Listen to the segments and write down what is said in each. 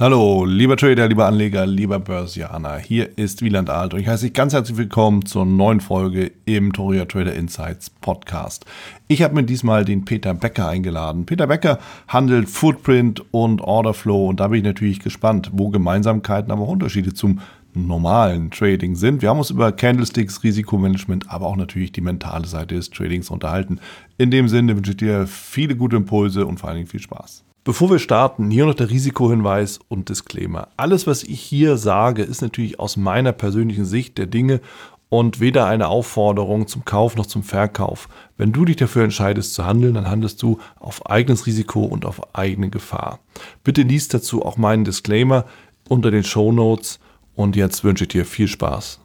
Hallo, lieber Trader, lieber Anleger, lieber Börsianer. Hier ist Wieland Alt und ich heiße dich ganz herzlich willkommen zur neuen Folge im Toria Trader Insights Podcast. Ich habe mir diesmal den Peter Becker eingeladen. Peter Becker handelt Footprint und Orderflow und da bin ich natürlich gespannt, wo Gemeinsamkeiten, aber auch Unterschiede zum normalen Trading sind. Wir haben uns über Candlesticks, Risikomanagement, aber auch natürlich die mentale Seite des Tradings unterhalten. In dem Sinne wünsche ich dir viele gute Impulse und vor allen Dingen viel Spaß. Bevor wir starten, hier noch der Risikohinweis und Disclaimer. Alles, was ich hier sage, ist natürlich aus meiner persönlichen Sicht der Dinge und weder eine Aufforderung zum Kauf noch zum Verkauf. Wenn du dich dafür entscheidest zu handeln, dann handelst du auf eigenes Risiko und auf eigene Gefahr. Bitte liest dazu auch meinen Disclaimer unter den Show Notes und jetzt wünsche ich dir viel Spaß.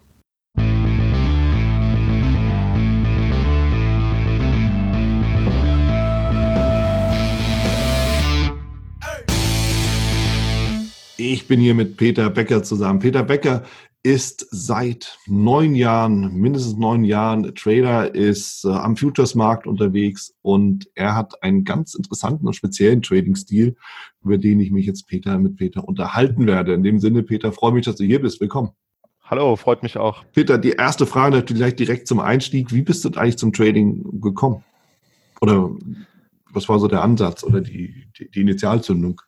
Ich bin hier mit Peter Becker zusammen. Peter Becker ist seit neun Jahren, mindestens neun Jahren Trader, ist äh, am Futures-Markt unterwegs und er hat einen ganz interessanten und speziellen Trading-Stil, über den ich mich jetzt Peter mit Peter unterhalten werde. In dem Sinne, Peter, freue mich, dass du hier bist. Willkommen. Hallo, freut mich auch. Peter, die erste Frage natürlich direkt zum Einstieg. Wie bist du eigentlich zum Trading gekommen? Oder was war so der Ansatz oder die, die, die Initialzündung?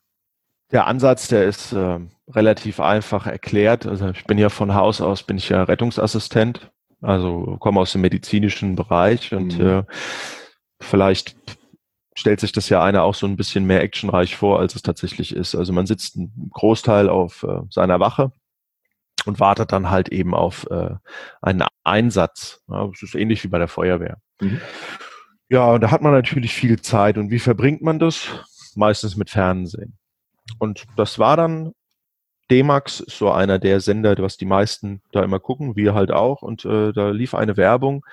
Der Ansatz, der ist äh, relativ einfach erklärt. Also ich bin ja von Haus aus, bin ich ja Rettungsassistent, also komme aus dem medizinischen Bereich und mhm. äh, vielleicht stellt sich das ja einer auch so ein bisschen mehr actionreich vor, als es tatsächlich ist. Also man sitzt einen Großteil auf äh, seiner Wache und wartet dann halt eben auf äh, einen Einsatz. Ja, das ist ähnlich wie bei der Feuerwehr. Mhm. Ja, und da hat man natürlich viel Zeit. Und wie verbringt man das? Meistens mit Fernsehen. Und das war dann D-Max, so einer der Sender, was die meisten da immer gucken, wir halt auch. Und äh, da lief eine Werbung,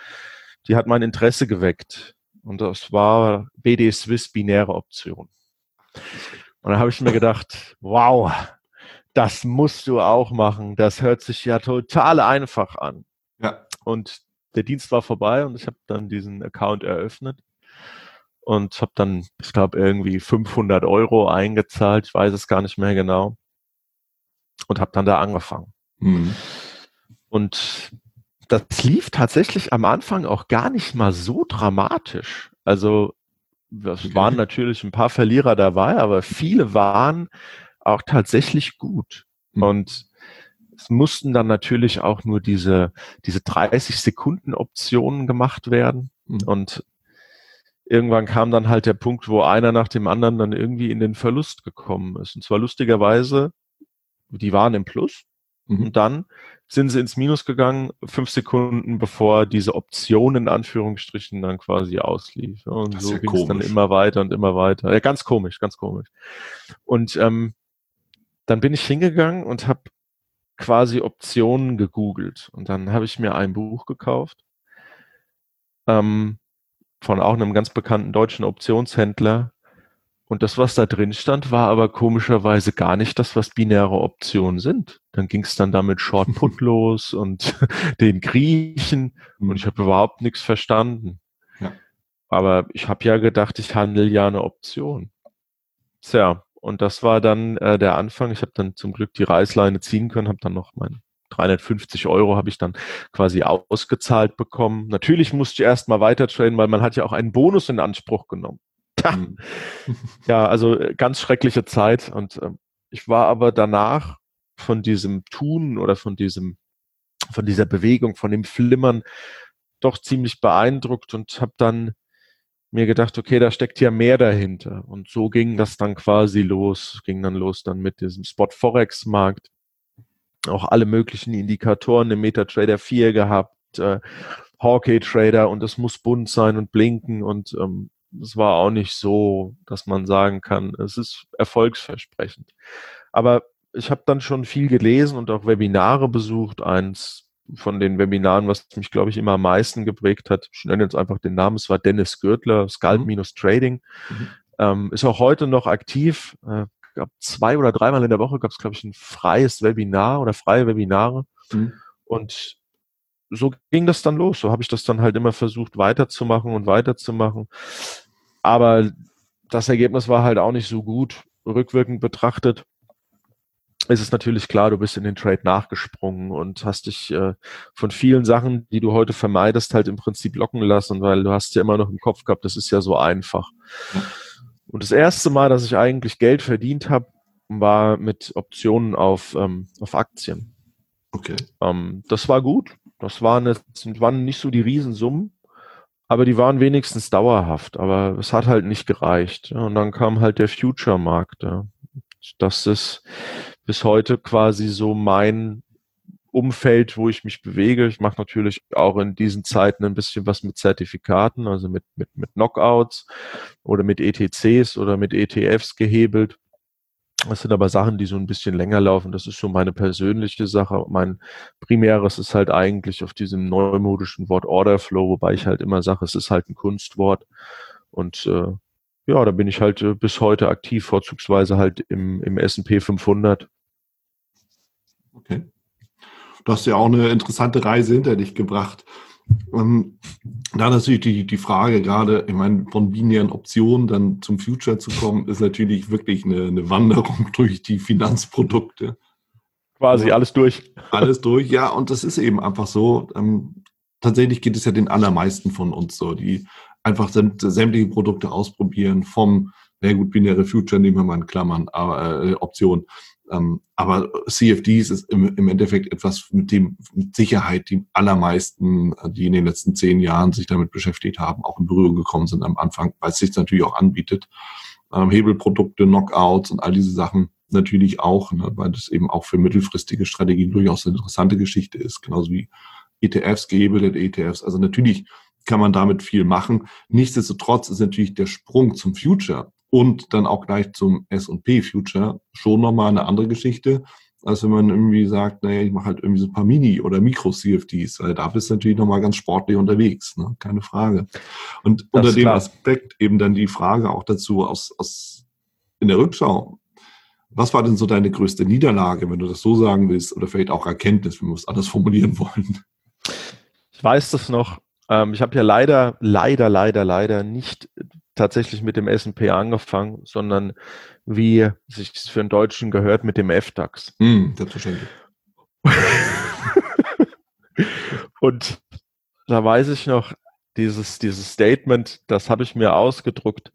die hat mein Interesse geweckt. Und das war BD Swiss binäre Option. Und da habe ich mir gedacht, wow, das musst du auch machen. Das hört sich ja total einfach an. Ja. Und der Dienst war vorbei und ich habe dann diesen Account eröffnet und habe dann, ich glaube, irgendwie 500 Euro eingezahlt, ich weiß es gar nicht mehr genau, und habe dann da angefangen. Mhm. Und das lief tatsächlich am Anfang auch gar nicht mal so dramatisch. Also es waren natürlich ein paar Verlierer dabei, aber viele waren auch tatsächlich gut. Mhm. Und es mussten dann natürlich auch nur diese, diese 30 Sekunden Optionen gemacht werden. Mhm. Und irgendwann kam dann halt der Punkt, wo einer nach dem anderen dann irgendwie in den Verlust gekommen ist. Und zwar lustigerweise, die waren im Plus mhm. und dann sind sie ins Minus gegangen, fünf Sekunden bevor diese Option in Anführungsstrichen dann quasi auslief. Und so ja ging es dann immer weiter und immer weiter. Ja, ganz komisch, ganz komisch. Und ähm, dann bin ich hingegangen und habe quasi Optionen gegoogelt. Und dann habe ich mir ein Buch gekauft. Ähm, von auch einem ganz bekannten deutschen Optionshändler. Und das, was da drin stand, war aber komischerweise gar nicht das, was binäre Optionen sind. Dann ging es dann damit Short Put los und den Griechen und ich habe überhaupt nichts verstanden. Ja. Aber ich habe ja gedacht, ich handle ja eine Option. Tja, und das war dann äh, der Anfang. Ich habe dann zum Glück die Reißleine ziehen können, habe dann noch mein 350 Euro habe ich dann quasi ausgezahlt bekommen. Natürlich musste ich erst mal weiter traden, weil man hat ja auch einen Bonus in Anspruch genommen. Mhm. ja, also äh, ganz schreckliche Zeit. Und äh, ich war aber danach von diesem Tun oder von diesem, von dieser Bewegung, von dem Flimmern doch ziemlich beeindruckt und habe dann mir gedacht, okay, da steckt ja mehr dahinter. Und so ging das dann quasi los, ging dann los dann mit diesem Spot Forex Markt auch alle möglichen Indikatoren im MetaTrader 4 gehabt, äh, Hawkeye Trader und es muss bunt sein und blinken und ähm, es war auch nicht so, dass man sagen kann, es ist erfolgsversprechend. Aber ich habe dann schon viel gelesen und auch Webinare besucht. Eins von den Webinaren, was mich, glaube ich, immer am meisten geprägt hat, ich nenne jetzt einfach den Namen, es war Dennis Gürtler, Scalp-Trading. Mhm. Ähm, ist auch heute noch aktiv, äh, gab zwei oder dreimal in der Woche gab es, glaube ich, ein freies Webinar oder freie Webinare. Mhm. Und so ging das dann los. So habe ich das dann halt immer versucht weiterzumachen und weiterzumachen. Aber das Ergebnis war halt auch nicht so gut, rückwirkend betrachtet. ist es natürlich klar, du bist in den Trade nachgesprungen und hast dich äh, von vielen Sachen, die du heute vermeidest, halt im Prinzip locken lassen, weil du hast ja immer noch im Kopf gehabt, das ist ja so einfach. Und das erste Mal, dass ich eigentlich Geld verdient habe, war mit Optionen auf, ähm, auf Aktien. Okay. Ähm, das war gut. Das waren, jetzt, waren nicht so die Riesensummen, aber die waren wenigstens dauerhaft. Aber es hat halt nicht gereicht. Und dann kam halt der Future-Markt. Ja. Das ist bis heute quasi so mein Umfeld, wo ich mich bewege. Ich mache natürlich auch in diesen Zeiten ein bisschen was mit Zertifikaten, also mit, mit, mit Knockouts oder mit ETCs oder mit ETFs gehebelt. Das sind aber Sachen, die so ein bisschen länger laufen. Das ist so meine persönliche Sache. Mein primäres ist halt eigentlich auf diesem neumodischen Wort Order Flow, wobei ich halt immer sage, es ist halt ein Kunstwort. Und äh, ja, da bin ich halt äh, bis heute aktiv, vorzugsweise halt im, im S&P 500. Okay. Du hast ja auch eine interessante Reise hinter dich gebracht. Ähm, da natürlich die, die Frage gerade, ich meine, von binären Optionen dann zum Future zu kommen, ist natürlich wirklich eine, eine Wanderung durch die Finanzprodukte. Quasi alles durch. Alles durch, ja, und das ist eben einfach so. Ähm, tatsächlich geht es ja den allermeisten von uns so, die einfach sämtliche Produkte ausprobieren, vom, na gut, binäre Future nehmen wir mal in Klammern, aber, äh, Option, ähm, aber CFDs ist im, im, Endeffekt etwas, mit dem mit Sicherheit die allermeisten, die in den letzten zehn Jahren sich damit beschäftigt haben, auch in Berührung gekommen sind am Anfang, weil es sich natürlich auch anbietet. Ähm, Hebelprodukte, Knockouts und all diese Sachen natürlich auch, ne, weil das eben auch für mittelfristige Strategien durchaus eine interessante Geschichte ist, genauso wie ETFs, gehebelte ETFs. Also natürlich kann man damit viel machen. Nichtsdestotrotz ist natürlich der Sprung zum Future und dann auch gleich zum S&P Future schon nochmal eine andere Geschichte, als wenn man irgendwie sagt, naja, ich mache halt irgendwie so ein paar Mini- oder Mikro-CFDs, weil da bist du natürlich nochmal ganz sportlich unterwegs, ne? keine Frage. Und das unter dem klar. Aspekt eben dann die Frage auch dazu aus, aus in der Rückschau, was war denn so deine größte Niederlage, wenn du das so sagen willst, oder vielleicht auch Erkenntnis, wenn wir es anders formulieren wollen? Ich weiß das noch. Ähm, ich habe ja leider, leider, leider, leider nicht tatsächlich mit dem S&P angefangen, sondern wie sich für einen Deutschen gehört mit dem F-DAX. Mm, selbstverständlich. Und da weiß ich noch, dieses, dieses Statement, das habe ich mir ausgedruckt.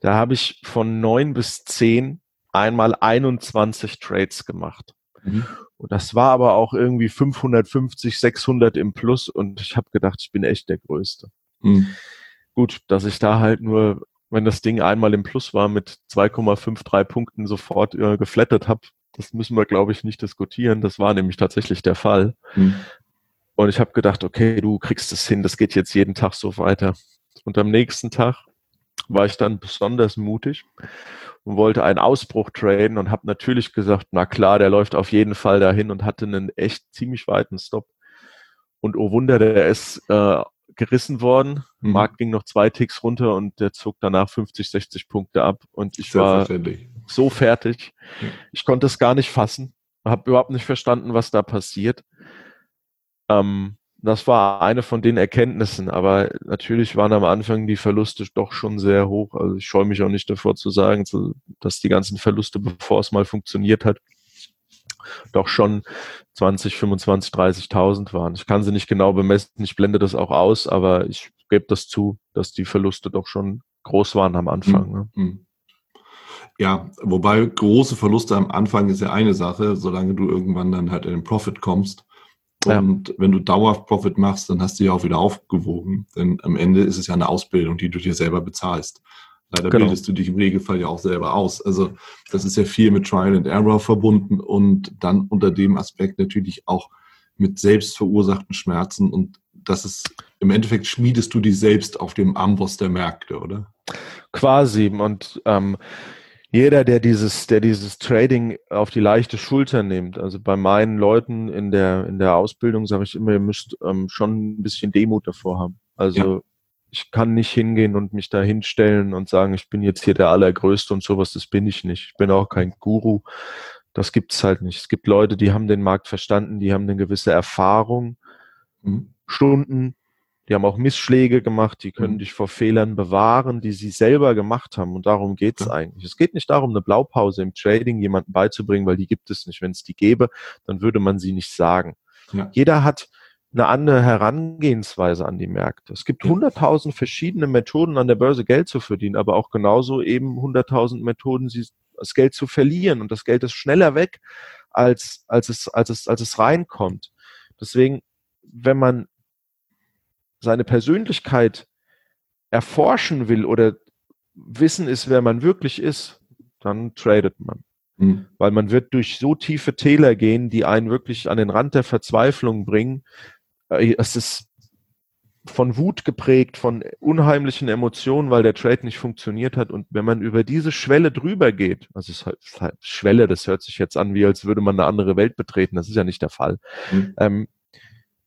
Da habe ich von neun bis zehn einmal 21 Trades gemacht. Mhm. Und das war aber auch irgendwie 550, 600 im Plus und ich habe gedacht, ich bin echt der Größte. Mhm. Gut, dass ich da halt nur, wenn das Ding einmal im Plus war, mit 2,53 Punkten sofort äh, geflattert habe. Das müssen wir, glaube ich, nicht diskutieren. Das war nämlich tatsächlich der Fall. Mhm. Und ich habe gedacht, okay, du kriegst es hin, das geht jetzt jeden Tag so weiter. Und am nächsten Tag war ich dann besonders mutig und wollte einen Ausbruch traden und habe natürlich gesagt, na klar, der läuft auf jeden Fall dahin und hatte einen echt ziemlich weiten Stop. Und oh Wunder, der ist äh, gerissen worden. Mhm. Markt ging noch zwei Ticks runter und der zog danach 50, 60 Punkte ab. Und ich war so fertig. Ich konnte es gar nicht fassen. Habe überhaupt nicht verstanden, was da passiert. Ähm, das war eine von den Erkenntnissen, aber natürlich waren am Anfang die Verluste doch schon sehr hoch. Also ich scheue mich auch nicht davor zu sagen, dass die ganzen Verluste, bevor es mal funktioniert hat, doch schon 20, 25, 30.000 waren. Ich kann sie nicht genau bemessen, ich blende das auch aus, aber ich gebe das zu, dass die Verluste doch schon groß waren am Anfang. Ne? Mhm. Ja, wobei große Verluste am Anfang ist ja eine Sache, solange du irgendwann dann halt in den Profit kommst. Und ja. wenn du dauerhaft Profit machst, dann hast du ja auch wieder aufgewogen. Denn am Ende ist es ja eine Ausbildung, die du dir selber bezahlst. Leider genau. bildest du dich im Regelfall ja auch selber aus. Also das ist ja viel mit Trial and Error verbunden und dann unter dem Aspekt natürlich auch mit selbst verursachten Schmerzen und das ist im Endeffekt schmiedest du dich selbst auf dem Amboss der Märkte, oder? Quasi und ähm, jeder, der dieses, der dieses Trading auf die leichte Schulter nimmt, also bei meinen Leuten in der in der Ausbildung sage ich immer, ihr müsst ähm, schon ein bisschen Demut davor haben. Also ja ich kann nicht hingehen und mich da hinstellen und sagen, ich bin jetzt hier der Allergrößte und sowas, das bin ich nicht. Ich bin auch kein Guru. Das gibt's halt nicht. Es gibt Leute, die haben den Markt verstanden, die haben eine gewisse Erfahrung, mhm. Stunden, die haben auch Missschläge gemacht, die können Mhm. dich vor Fehlern bewahren, die sie selber gemacht haben. Und darum geht's Ja. eigentlich. Es geht nicht darum, eine Blaupause im Trading jemandem beizubringen, weil die gibt es nicht. Wenn es die gäbe, dann würde man sie nicht sagen. Ja. Jeder hat eine andere Herangehensweise an die Märkte. Es gibt hunderttausend verschiedene Methoden an der Börse Geld zu verdienen, aber auch genauso eben hunderttausend Methoden, das Geld zu verlieren. Und das Geld ist schneller weg, als, als, es, als, es, als es reinkommt. Deswegen, wenn man seine Persönlichkeit erforschen will oder wissen ist, wer man wirklich ist, dann tradet man. Mhm. Weil man wird durch so tiefe Täler gehen, die einen wirklich an den Rand der Verzweiflung bringen. Äh, Es ist von Wut geprägt, von unheimlichen Emotionen, weil der Trade nicht funktioniert hat. Und wenn man über diese Schwelle drüber geht, also es ist halt, es ist halt Schwelle, das hört sich jetzt an, wie als würde man eine andere Welt betreten. Das ist ja nicht der Fall. Mhm. Ähm,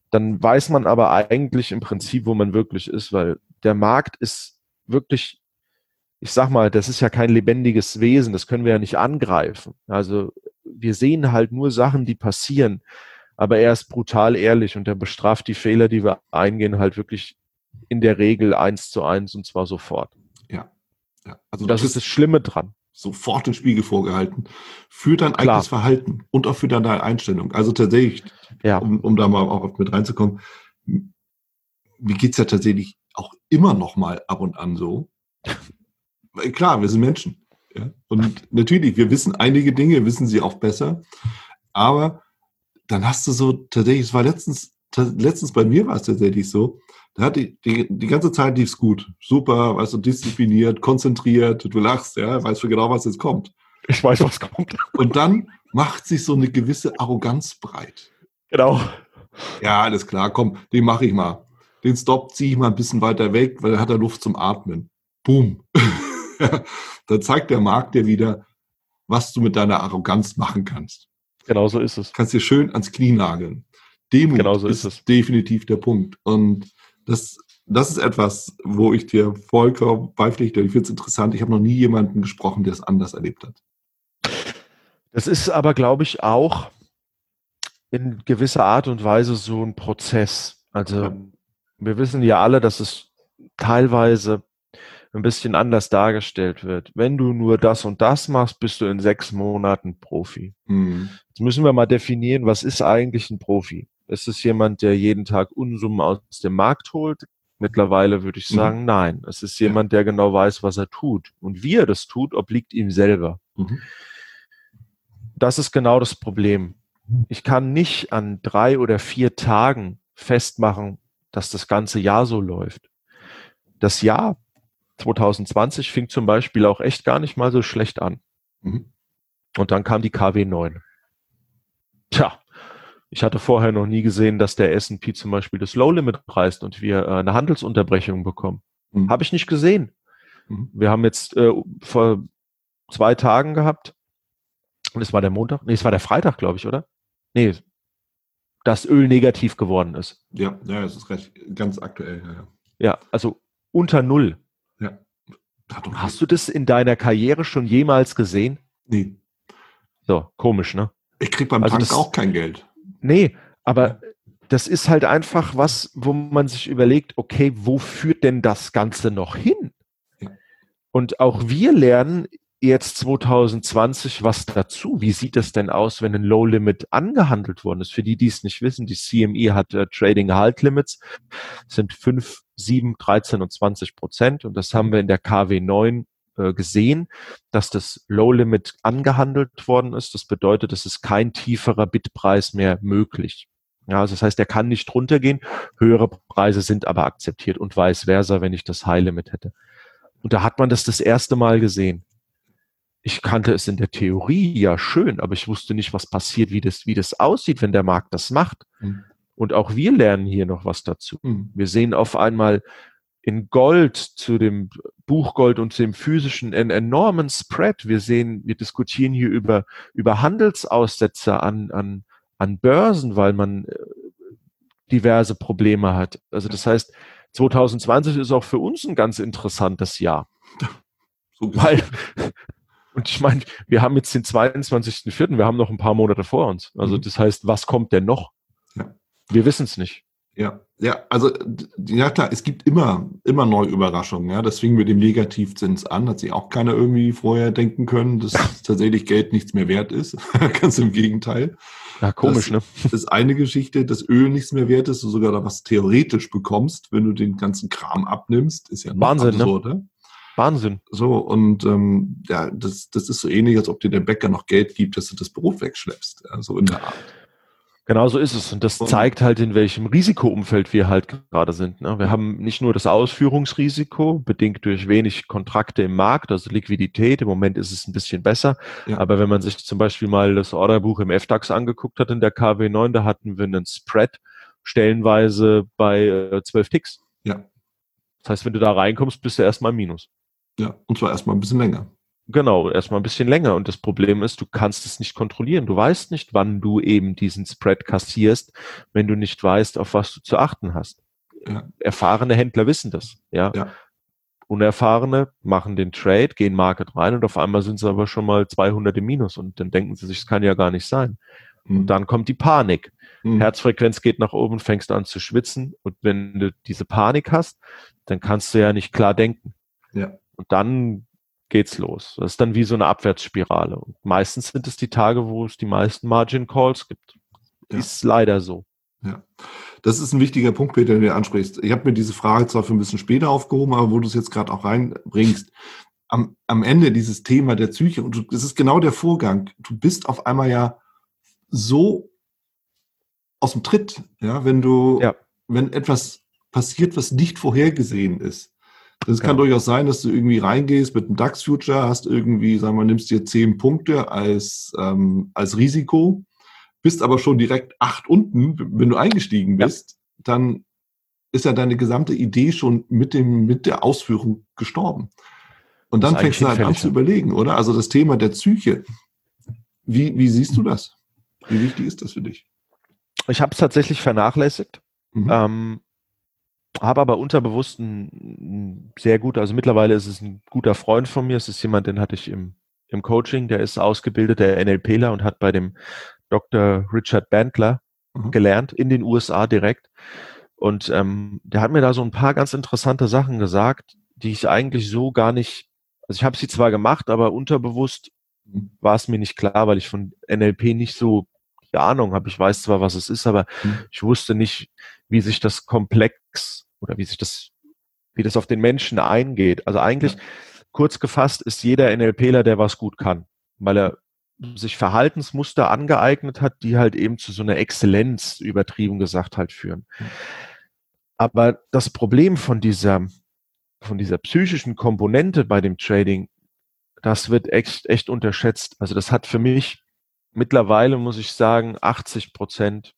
dann weiß man aber eigentlich im Prinzip, wo man wirklich ist, weil der Markt ist wirklich, ich sag mal, das ist ja kein lebendiges Wesen, das können wir ja nicht angreifen. Also wir sehen halt nur Sachen, die passieren, aber er ist brutal ehrlich und er bestraft die Fehler, die wir eingehen, halt wirklich in der Regel eins zu eins und zwar sofort. Ja. Also Und das ist das Schlimme dran. sofort den Spiegel vorgehalten für dein Klar. eigenes Verhalten und auch für deine Einstellung. Also tatsächlich, Ja. um, um da mal auch mit reinzukommen, mir geht's ja tatsächlich auch immer noch mal ab und an so. Klar, wir sind Menschen. Ja? Und natürlich, wir wissen einige Dinge, wissen sie auch besser. Aber dann hast du so tatsächlich, es war letztens, letztens bei mir war es tatsächlich so, da hat die, die, die ganze Zeit lief's gut. Super, weißt du, diszipliniert, konzentriert, du lachst, ja, weißt du genau, was jetzt kommt. Ich weiß, was kommt. Und dann macht sich so eine gewisse Arroganz breit. Genau. Ja, alles klar, komm, den mache ich mal. Den Stop ziehe ich mal ein bisschen weiter weg, weil er hat er Luft zum Atmen. Boom. dann zeigt der Markt dir wieder, was du mit deiner Arroganz machen kannst. Genau so ist es. Kannst dir schön ans Knie nageln. Demut Genau so ist, ist es. definitiv der Punkt. Und das, das ist etwas, wo ich dir vollkommen beipflichte. Ich finde es interessant. Ich habe noch nie jemanden gesprochen, der es anders erlebt hat. Das ist aber, glaube ich, auch in gewisser Art und Weise so ein Prozess. Also Ja. wir wissen ja alle, dass es teilweise ein bisschen anders dargestellt wird. Wenn du nur das und das machst, bist du in sechs Monaten Profi. Mhm. Jetzt müssen wir mal definieren, was ist eigentlich ein Profi? Ist es jemand, der jeden Tag Unsummen aus dem Markt holt? Mittlerweile würde ich Mhm. sagen, nein. Es ist jemand, der genau weiß, was er tut. Und wie er das tut, obliegt ihm selber. Mhm. Das ist genau das Problem. Ich kann nicht an drei oder vier Tagen festmachen, dass das ganze Jahr so läuft. Das Jahr 2020 fing zum Beispiel auch echt gar nicht mal so schlecht an. Mhm. Und dann kam die KW 9. Tja, ich hatte vorher noch nie gesehen, dass der S&P zum Beispiel das Low Limit preist und wir äh, eine Handelsunterbrechung bekommen. Mhm. Habe ich nicht gesehen. Mhm. Wir haben jetzt äh, vor zwei Tagen gehabt. Und es war der Montag. Nee, es war der Freitag, glaube ich, oder? Nee, dass Öl negativ geworden ist. Ja, ja, das ist recht ganz aktuell. Ja, ja. Ja, also unter Null. Hast du das in deiner Karriere schon jemals gesehen? Nee. So, komisch, ne? Ich krieg beim Also Tank das- auch kein Geld. Nee, aber das ist halt einfach was, wo man sich überlegt, okay, wo führt denn das Ganze noch hin? Und auch wir lernen jetzt 2020 was dazu. Wie sieht es denn aus, wenn ein Low Limit angehandelt worden ist? Für die, die es nicht wissen, die CME hat äh, Trading Halt Limits, sind 5, 7, 13 und 20 Prozent. Und das haben wir in der KW 9 äh, gesehen, dass das Low Limit angehandelt worden ist. Das bedeutet, es ist kein tieferer Bitpreis mehr möglich. Ja, also das heißt, er kann nicht runtergehen. Höhere Preise sind aber akzeptiert und vice versa, wenn ich das High Limit hätte. Und da hat man das das erste Mal gesehen. Ich kannte es in der Theorie ja schön, aber ich wusste nicht, was passiert, wie das, wie das aussieht, wenn der Markt das macht. Mhm. Und auch wir lernen hier noch was dazu. Mhm. Wir sehen auf einmal in Gold zu dem Buchgold und dem physischen einen enormen Spread. Wir sehen, wir diskutieren hier über, über Handelsaussetzer an, an, an Börsen, weil man äh, diverse Probleme hat. Also das heißt, 2020 ist auch für uns ein ganz interessantes Jahr, So weil und ich meine, wir haben jetzt den 22.04., wir haben noch ein paar Monate vor uns. Also Mhm. das heißt, was kommt denn noch? Ja. Wir wissen es nicht. Ja, ja, also ja klar, es gibt immer, immer neue Überraschungen. Ja, das fing mit dem Negativzins an, hat sich auch keiner irgendwie vorher denken können, dass tatsächlich Geld nichts mehr wert ist. Ganz im Gegenteil. Ja, komisch, das, ne? Das ist eine Geschichte, dass Öl nichts mehr wert ist, du sogar da was theoretisch bekommst, wenn du den ganzen Kram abnimmst, ist ja Wahnsinn, absurd, ne? Wahnsinn. So, und ähm, ja, das, das ist so ähnlich, als ob dir der Bäcker noch Geld gibt, dass du das Brot wegschleppst. Ja, so in der Art. Genau so ist es. Und das zeigt halt, in welchem Risikoumfeld wir halt gerade sind. Ne? Wir haben nicht nur das Ausführungsrisiko, bedingt durch wenig Kontrakte im Markt, also Liquidität. Im Moment ist es ein bisschen besser. Ja. Aber wenn man sich zum Beispiel mal das Orderbuch im FDAX angeguckt hat in der KW9, da hatten wir einen Spread stellenweise bei äh, 12 Ticks. Ja. Das heißt, wenn du da reinkommst, bist du erstmal Minus. Ja, und zwar erstmal ein bisschen länger. Genau, erstmal ein bisschen länger. Und das Problem ist, du kannst es nicht kontrollieren. Du weißt nicht, wann du eben diesen Spread kassierst, wenn du nicht weißt, auf was du zu achten hast. Ja. Erfahrene Händler wissen das, ja. ja. Unerfahrene machen den Trade, gehen Market rein und auf einmal sind sie aber schon mal 200 im Minus und dann denken sie sich, es kann ja gar nicht sein. Mhm. Und dann kommt die Panik. Mhm. Herzfrequenz geht nach oben, fängst an zu schwitzen und wenn du diese Panik hast, dann kannst du ja nicht klar denken. Ja. Und dann geht's los. Das ist dann wie so eine Abwärtsspirale. Und meistens sind es die Tage, wo es die meisten Margin Calls gibt. Ja. Ist leider so. Ja, das ist ein wichtiger Punkt, Peter, den du ansprichst. Ich habe mir diese Frage zwar für ein bisschen später aufgehoben, aber wo du es jetzt gerade auch reinbringst, am, am Ende dieses Thema der Psyche, und das ist genau der Vorgang, du bist auf einmal ja so aus dem Tritt, ja, wenn du, ja. wenn etwas passiert, was nicht vorhergesehen ist. Es kann ja. durchaus sein, dass du irgendwie reingehst mit einem DAX-Future, hast irgendwie, sagen wir, nimmst dir zehn Punkte als, ähm, als Risiko, bist aber schon direkt acht unten, wenn du eingestiegen bist, ja. dann ist ja deine gesamte Idee schon mit dem, mit der Ausführung gestorben. Und dann fängst du halt an zu überlegen, oder? Also das Thema der Psyche. Wie, wie siehst du das? Wie wichtig ist das für dich? Ich habe es tatsächlich vernachlässigt. Mhm. Ähm, habe aber unterbewusst ein, sehr gut, also mittlerweile ist es ein guter Freund von mir, es ist jemand, den hatte ich im, im Coaching, der ist ausgebildeter NLPler und hat bei dem Dr. Richard Bandler mhm. gelernt, in den USA direkt. Und ähm, der hat mir da so ein paar ganz interessante Sachen gesagt, die ich eigentlich so gar nicht, also ich habe sie zwar gemacht, aber unterbewusst war es mir nicht klar, weil ich von NLP nicht so die Ahnung habe. Ich weiß zwar, was es ist, aber mhm. ich wusste nicht, wie sich das komplex oder wie sich das, wie das auf den Menschen eingeht. Also eigentlich, ja. kurz gefasst, ist jeder NLPler, der was gut kann, weil er sich Verhaltensmuster angeeignet hat, die halt eben zu so einer Exzellenz, übertrieben gesagt, halt führen. Aber das Problem von dieser, von dieser psychischen Komponente bei dem Trading, das wird echt, echt unterschätzt. Also das hat für mich mittlerweile, muss ich sagen, 80 Prozent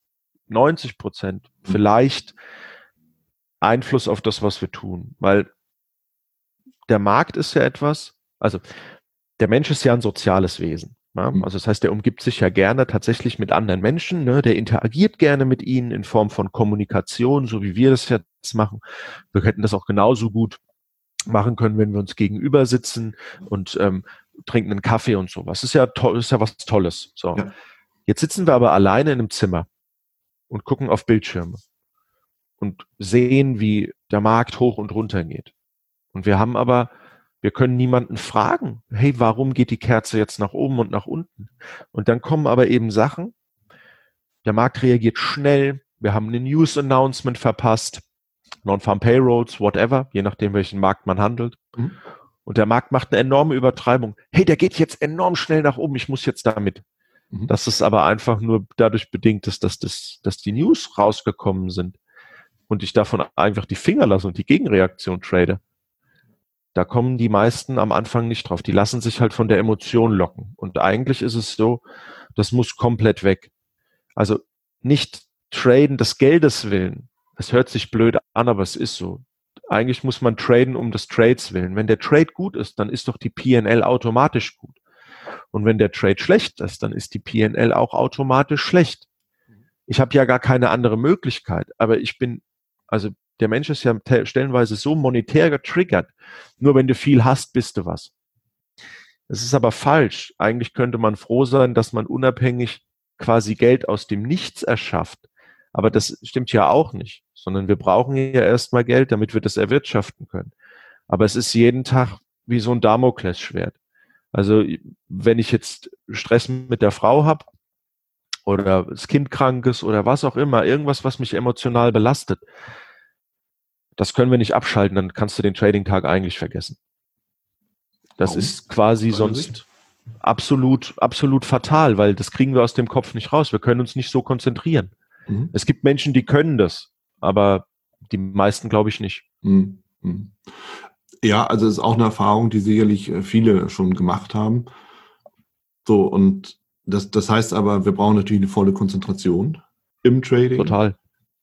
90 Prozent mhm. vielleicht Einfluss auf das, was wir tun. Weil der Markt ist ja etwas, also der Mensch ist ja ein soziales Wesen. Ja? Mhm. Also das heißt, der umgibt sich ja gerne tatsächlich mit anderen Menschen, ne? der interagiert gerne mit ihnen in Form von Kommunikation, so wie wir das jetzt machen. Wir hätten das auch genauso gut machen können, wenn wir uns gegenüber sitzen und ähm, trinken einen Kaffee und sowas. Ist ja toll, ist ja was Tolles. So. Ja. Jetzt sitzen wir aber alleine in einem Zimmer und gucken auf Bildschirme und sehen, wie der Markt hoch und runter geht. Und wir haben aber, wir können niemanden fragen, hey, warum geht die Kerze jetzt nach oben und nach unten? Und dann kommen aber eben Sachen, der Markt reagiert schnell, wir haben eine News Announcement verpasst, Non-Farm Payrolls, whatever, je nachdem, welchen Markt man handelt. Mhm. Und der Markt macht eine enorme Übertreibung. Hey, der geht jetzt enorm schnell nach oben, ich muss jetzt damit. Mhm. Das ist aber einfach nur dadurch bedingt, dass, dass, dass, dass die News rausgekommen sind und ich davon einfach die Finger lasse und die Gegenreaktion trade. Da kommen die meisten am Anfang nicht drauf. Die lassen sich halt von der Emotion locken. Und eigentlich ist es so, das muss komplett weg. Also nicht traden des Geldes willen. Es hört sich blöd an, aber es ist so. Eigentlich muss man traden um des Trades willen. Wenn der Trade gut ist, dann ist doch die PNL automatisch gut. Und wenn der Trade schlecht ist, dann ist die PNL auch automatisch schlecht. Ich habe ja gar keine andere Möglichkeit, aber ich bin, also der Mensch ist ja stellenweise so monetär getriggert. Nur wenn du viel hast, bist du was. Es ist aber falsch. Eigentlich könnte man froh sein, dass man unabhängig quasi Geld aus dem Nichts erschafft. Aber das stimmt ja auch nicht. sondern wir brauchen ja erstmal Geld, damit wir das erwirtschaften können. Aber es ist jeden Tag wie so ein Damoklesschwert. Also wenn ich jetzt Stress mit der Frau habe oder das Kind krank ist oder was auch immer, irgendwas, was mich emotional belastet, das können wir nicht abschalten, dann kannst du den Trading-Tag eigentlich vergessen. Das Warum? ist quasi sonst Sicht? absolut, absolut fatal, weil das kriegen wir aus dem Kopf nicht raus. Wir können uns nicht so konzentrieren. Mhm. Es gibt Menschen, die können das, aber die meisten glaube ich nicht. Mhm. Ja, also es ist auch eine Erfahrung, die sicherlich äh, viele schon gemacht haben. So, und das, das heißt aber, wir brauchen natürlich eine volle Konzentration im Trading. Total.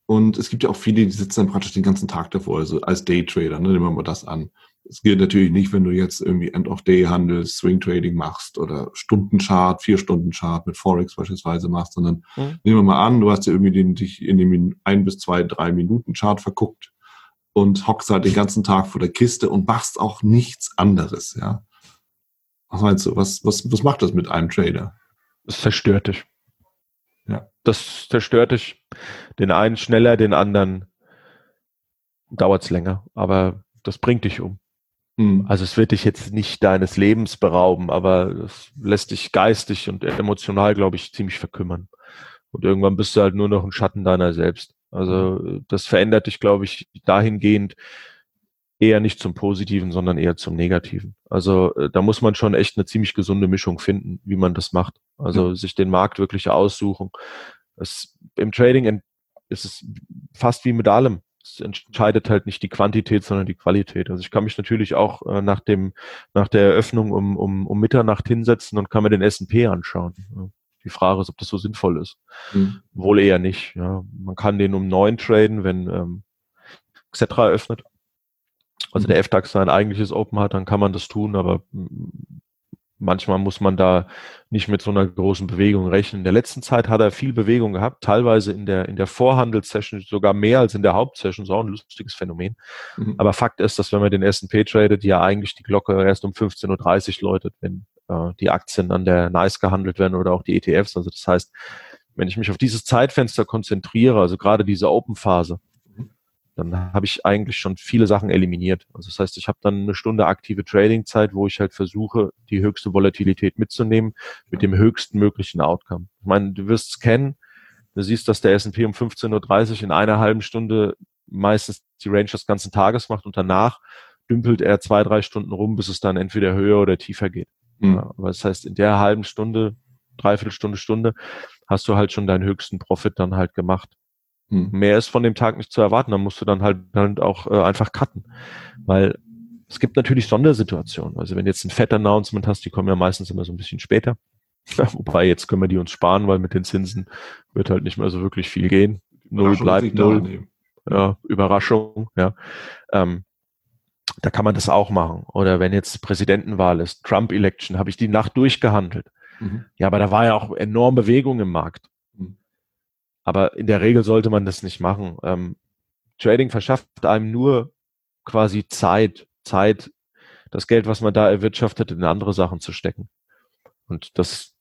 Und es gibt ja auch viele, die sitzen dann praktisch den ganzen Tag davor, also als Daytrader, ne, nehmen wir mal das an. Es gilt natürlich nicht, wenn du jetzt irgendwie End-of-Day handelst, Swing Trading machst oder Stundenchart, vier Stunden Chart mit Forex beispielsweise machst, sondern mhm. nehmen wir mal an, du hast ja irgendwie den, dich in dem ein bis zwei, drei Minuten Chart verguckt und hockst halt den ganzen Tag vor der Kiste und machst auch nichts anderes, ja. Was meinst du? Was, was, was macht das mit einem Trader? Das zerstört dich. Ja. Das zerstört dich. Den einen schneller, den anderen dauert es länger. Aber das bringt dich um. Mhm. Also es wird dich jetzt nicht deines Lebens berauben, aber es lässt dich geistig und emotional, glaube ich, ziemlich verkümmern. Und irgendwann bist du halt nur noch ein Schatten deiner selbst. Also das verändert dich, glaube ich, dahingehend eher nicht zum Positiven, sondern eher zum Negativen. Also äh, da muss man schon echt eine ziemlich gesunde Mischung finden, wie man das macht. Also mhm. sich den Markt wirklich aussuchen. Es, Im Trading ist es fast wie mit allem. Es entscheidet halt nicht die Quantität, sondern die Qualität. Also ich kann mich natürlich auch äh, nach dem, nach der Eröffnung um, um, um Mitternacht hinsetzen und kann mir den S&P anschauen. Die Frage ist, ob das so sinnvoll ist. Mhm. Wohl eher nicht. Ja. Man kann den um neun traden, wenn ähm, Xetra eröffnet. Also mhm. der FDAX sein eigentliches Open hat, dann kann man das tun, aber manchmal muss man da nicht mit so einer großen Bewegung rechnen. In der letzten Zeit hat er viel Bewegung gehabt, teilweise in der, in der Vorhandelssession sogar mehr als in der Hauptsession, so ein lustiges Phänomen. Mhm. Aber Fakt ist, dass wenn man den S&P tradet, ja eigentlich die Glocke erst um 15.30 Uhr läutet, wenn äh, die Aktien an der NICE gehandelt werden oder auch die ETFs. Also das heißt, wenn ich mich auf dieses Zeitfenster konzentriere, also gerade diese Open-Phase, dann habe ich eigentlich schon viele Sachen eliminiert. Also das heißt, ich habe dann eine Stunde aktive Trading-Zeit, wo ich halt versuche, die höchste Volatilität mitzunehmen mit dem höchsten möglichen Outcome. Ich meine, du wirst es kennen, du siehst, dass der S&P um 15.30 Uhr in einer halben Stunde meistens die Range des ganzen Tages macht und danach dümpelt er zwei, drei Stunden rum, bis es dann entweder höher oder tiefer geht. Mhm. Ja, aber das heißt, in der halben Stunde, dreiviertel Stunde, Stunde hast du halt schon deinen höchsten Profit dann halt gemacht. Hm. Mehr ist von dem Tag nicht zu erwarten. Da musst du dann halt, halt auch äh, einfach cutten. Weil es gibt natürlich Sondersituationen. Also wenn du jetzt ein Fett-Announcement hast, die kommen ja meistens immer so ein bisschen später. Wobei jetzt können wir die uns sparen, weil mit den Zinsen wird halt nicht mehr so wirklich viel gehen. Null bleibt null. Ja, Überraschung, ja. Ähm, da kann man das auch machen. Oder wenn jetzt Präsidentenwahl ist, Trump-Election, habe ich die Nacht durchgehandelt. Mhm. Ja, aber da war ja auch enorm Bewegung im Markt. Aber in der Regel sollte man das nicht machen. Ähm, Trading verschafft einem nur quasi Zeit, Zeit, das Geld, was man da erwirtschaftet, in andere Sachen zu stecken. Und das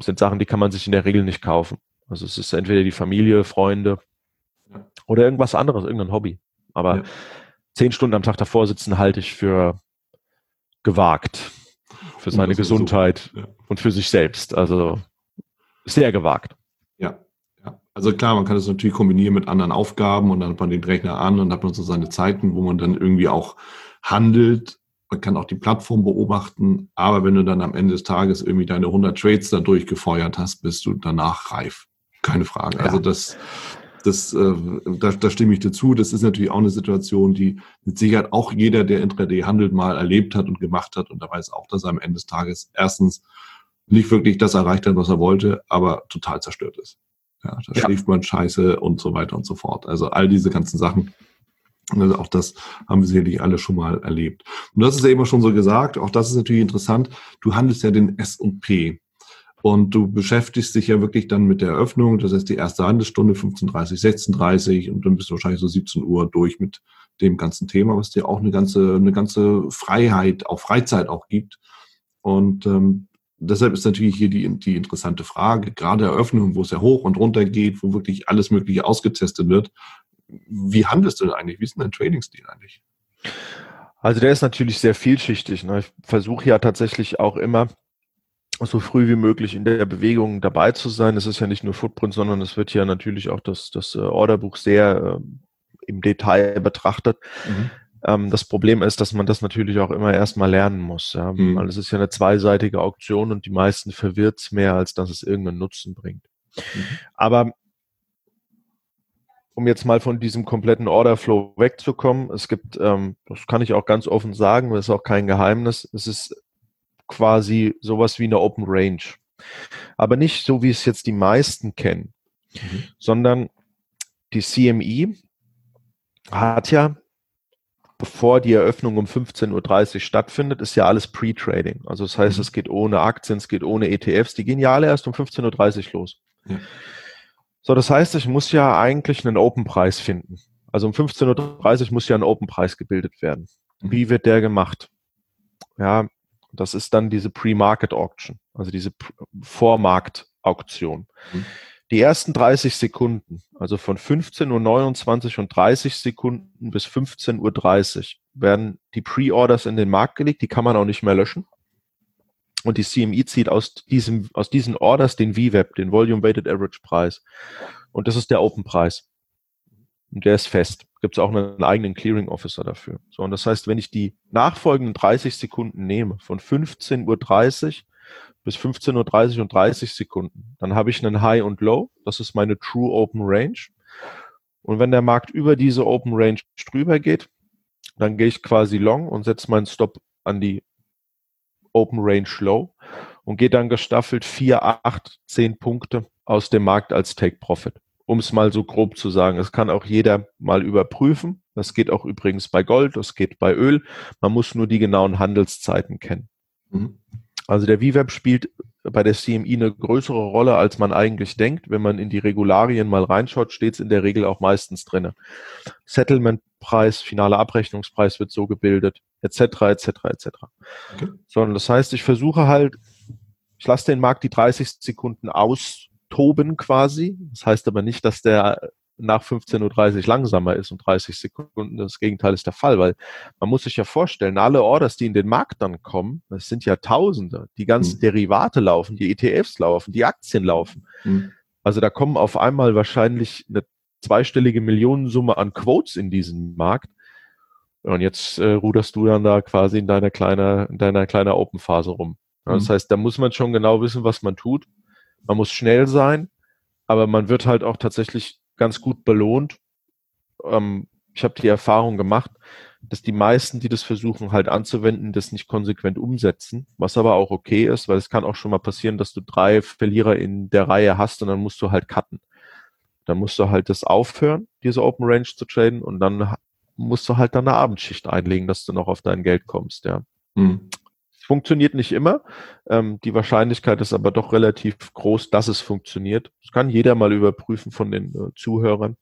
sind Sachen, die kann man sich in der Regel nicht kaufen. Also es ist entweder die Familie, Freunde oder irgendwas anderes, irgendein Hobby. Aber ja. Zehn Stunden am Tag davor sitzen halte ich für gewagt. Für seine Gesundheit so. ja. und für sich selbst. Also sehr gewagt. Also klar, man kann das natürlich kombinieren mit anderen Aufgaben und dann hat man den Rechner an und hat man so seine Zeiten, wo man dann irgendwie auch handelt. Man kann auch die Plattform beobachten, aber wenn du dann am Ende des Tages irgendwie deine 100 Trades da durchgefeuert hast, bist du danach reif. Keine Frage. Ja. Also das, das, äh, da, da stimme ich dazu. Das ist natürlich auch eine Situation, die mit Sicherheit auch jeder, der Intraday handelt, mal erlebt hat und gemacht hat. Und da weiß auch, dass er am Ende des Tages erstens nicht wirklich das erreicht hat, was er wollte, aber total zerstört ist. Ja, da ja. schläft man scheiße und so weiter und so fort. Also all diese ganzen Sachen. Also auch das haben wir sicherlich alle schon mal erlebt. Und das ist ja immer schon so gesagt, auch das ist natürlich interessant. Du handelst ja den S&P. Und du beschäftigst dich ja wirklich dann mit der Eröffnung, das heißt die erste Handelsstunde 15.30, 16.30 und dann bist du wahrscheinlich so 17 Uhr durch mit dem ganzen Thema, was dir auch eine ganze, eine ganze Freiheit, auch Freizeit auch gibt. Und ähm, deshalb ist natürlich hier die, die interessante Frage, gerade Eröffnung, wo es ja hoch und runter geht, wo wirklich alles Mögliche ausgetestet wird. wie handelst du denn eigentlich? Wie ist denn dein Trading-Stil eigentlich? Also der ist natürlich sehr vielschichtig. Ne? Ich versuche ja tatsächlich auch immer so früh wie möglich in der Bewegung dabei zu sein. Es ist ja nicht nur Footprint, sondern es wird ja natürlich auch das, das äh, Orderbuch sehr äh, im Detail betrachtet. Mhm. Ähm, das Problem ist, dass man das natürlich auch immer erstmal lernen muss. Ja? Mhm. Weil es ist ja eine zweiseitige Auktion und die meisten verwirrt es mehr, als dass es irgendeinen Nutzen bringt. Mhm. Aber um jetzt mal von diesem kompletten Orderflow wegzukommen, es gibt, ähm, das kann ich auch ganz offen sagen, das ist auch kein Geheimnis, es ist quasi sowas wie eine Open Range. Aber nicht so, wie es jetzt die meisten kennen, mhm. sondern die CMI hat ja, bevor die Eröffnung um 15.30 Uhr stattfindet, ist ja alles Pre-Trading. Also das heißt, mhm. es geht ohne Aktien, es geht ohne ETFs, die gehen ja alle erst um 15.30 Uhr los. Ja. So, das heißt, ich muss ja eigentlich einen Open-Preis finden. Also um 15.30 Uhr muss ja ein Open-Preis gebildet werden. Mhm. Wie wird der gemacht? Ja, das ist dann diese Pre-Market Auction, also diese Vormarkt-Auktion. Mhm. Die ersten 30 Sekunden, also von 15.29 Uhr und 30 Sekunden bis 15.30 Uhr, werden die Pre-Orders in den Markt gelegt. Die kann man auch nicht mehr löschen. Und die CMI zieht aus, diesem, aus diesen Orders den VWAP, den Volume Weighted Average Preis. Und das ist der Open Preis. Und der ist fest. Gibt es auch einen eigenen Clearing Officer dafür. So, und das heißt, wenn ich die nachfolgenden 30 Sekunden nehme, von 15.30 Uhr bis 15.30 Uhr und 30 Sekunden, dann habe ich einen High und Low. Das ist meine True Open Range. Und wenn der Markt über diese Open Range drüber geht, dann gehe ich quasi long und setze meinen Stop an die Open Range Low und gehe dann gestaffelt 4, 8, 10 Punkte aus dem Markt als Take Profit. Um es mal so grob zu sagen. Es kann auch jeder mal überprüfen. Das geht auch übrigens bei Gold, das geht bei Öl. Man muss nur die genauen Handelszeiten kennen. Mhm. Also der VWAP spielt bei der CMI eine größere Rolle, als man eigentlich denkt. Wenn man in die Regularien mal reinschaut, steht es in der Regel auch meistens drin. Settlementpreis, finaler Abrechnungspreis wird so gebildet, etc., etc., etc. Okay. Sondern das heißt, ich versuche halt, ich lasse den Markt die 30 Sekunden austoben quasi. Das heißt aber nicht, dass der nach 15.30 Uhr langsamer ist und 30 Sekunden. Das Gegenteil ist der Fall, weil man muss sich ja vorstellen, alle Orders, die in den Markt dann kommen, das sind ja Tausende, die ganzen mhm. Derivate laufen, die ETFs laufen, die Aktien laufen. Mhm. Also da kommen auf einmal wahrscheinlich eine zweistellige Millionensumme an Quotes in diesen Markt. Und jetzt äh, ruderst du dann da quasi in deiner kleiner, in deiner kleiner Open-Phase rum. Ja, mhm. Das heißt, da muss man schon genau wissen, was man tut. Man muss schnell sein, aber man wird halt auch tatsächlich ganz gut belohnt. Ähm, ich habe die Erfahrung gemacht, dass die meisten, die das versuchen halt anzuwenden, das nicht konsequent umsetzen, was aber auch okay ist, weil es kann auch schon mal passieren, dass du drei Verlierer in der Reihe hast und dann musst du halt cutten. Dann musst du halt das aufhören, diese Open Range zu traden und dann musst du halt dann eine Abendschicht einlegen, dass du noch auf dein Geld kommst, ja. Mhm. Funktioniert nicht immer. Ähm, die Wahrscheinlichkeit ist aber doch relativ groß, dass es funktioniert. Das kann jeder mal überprüfen von den äh, Zuhörern.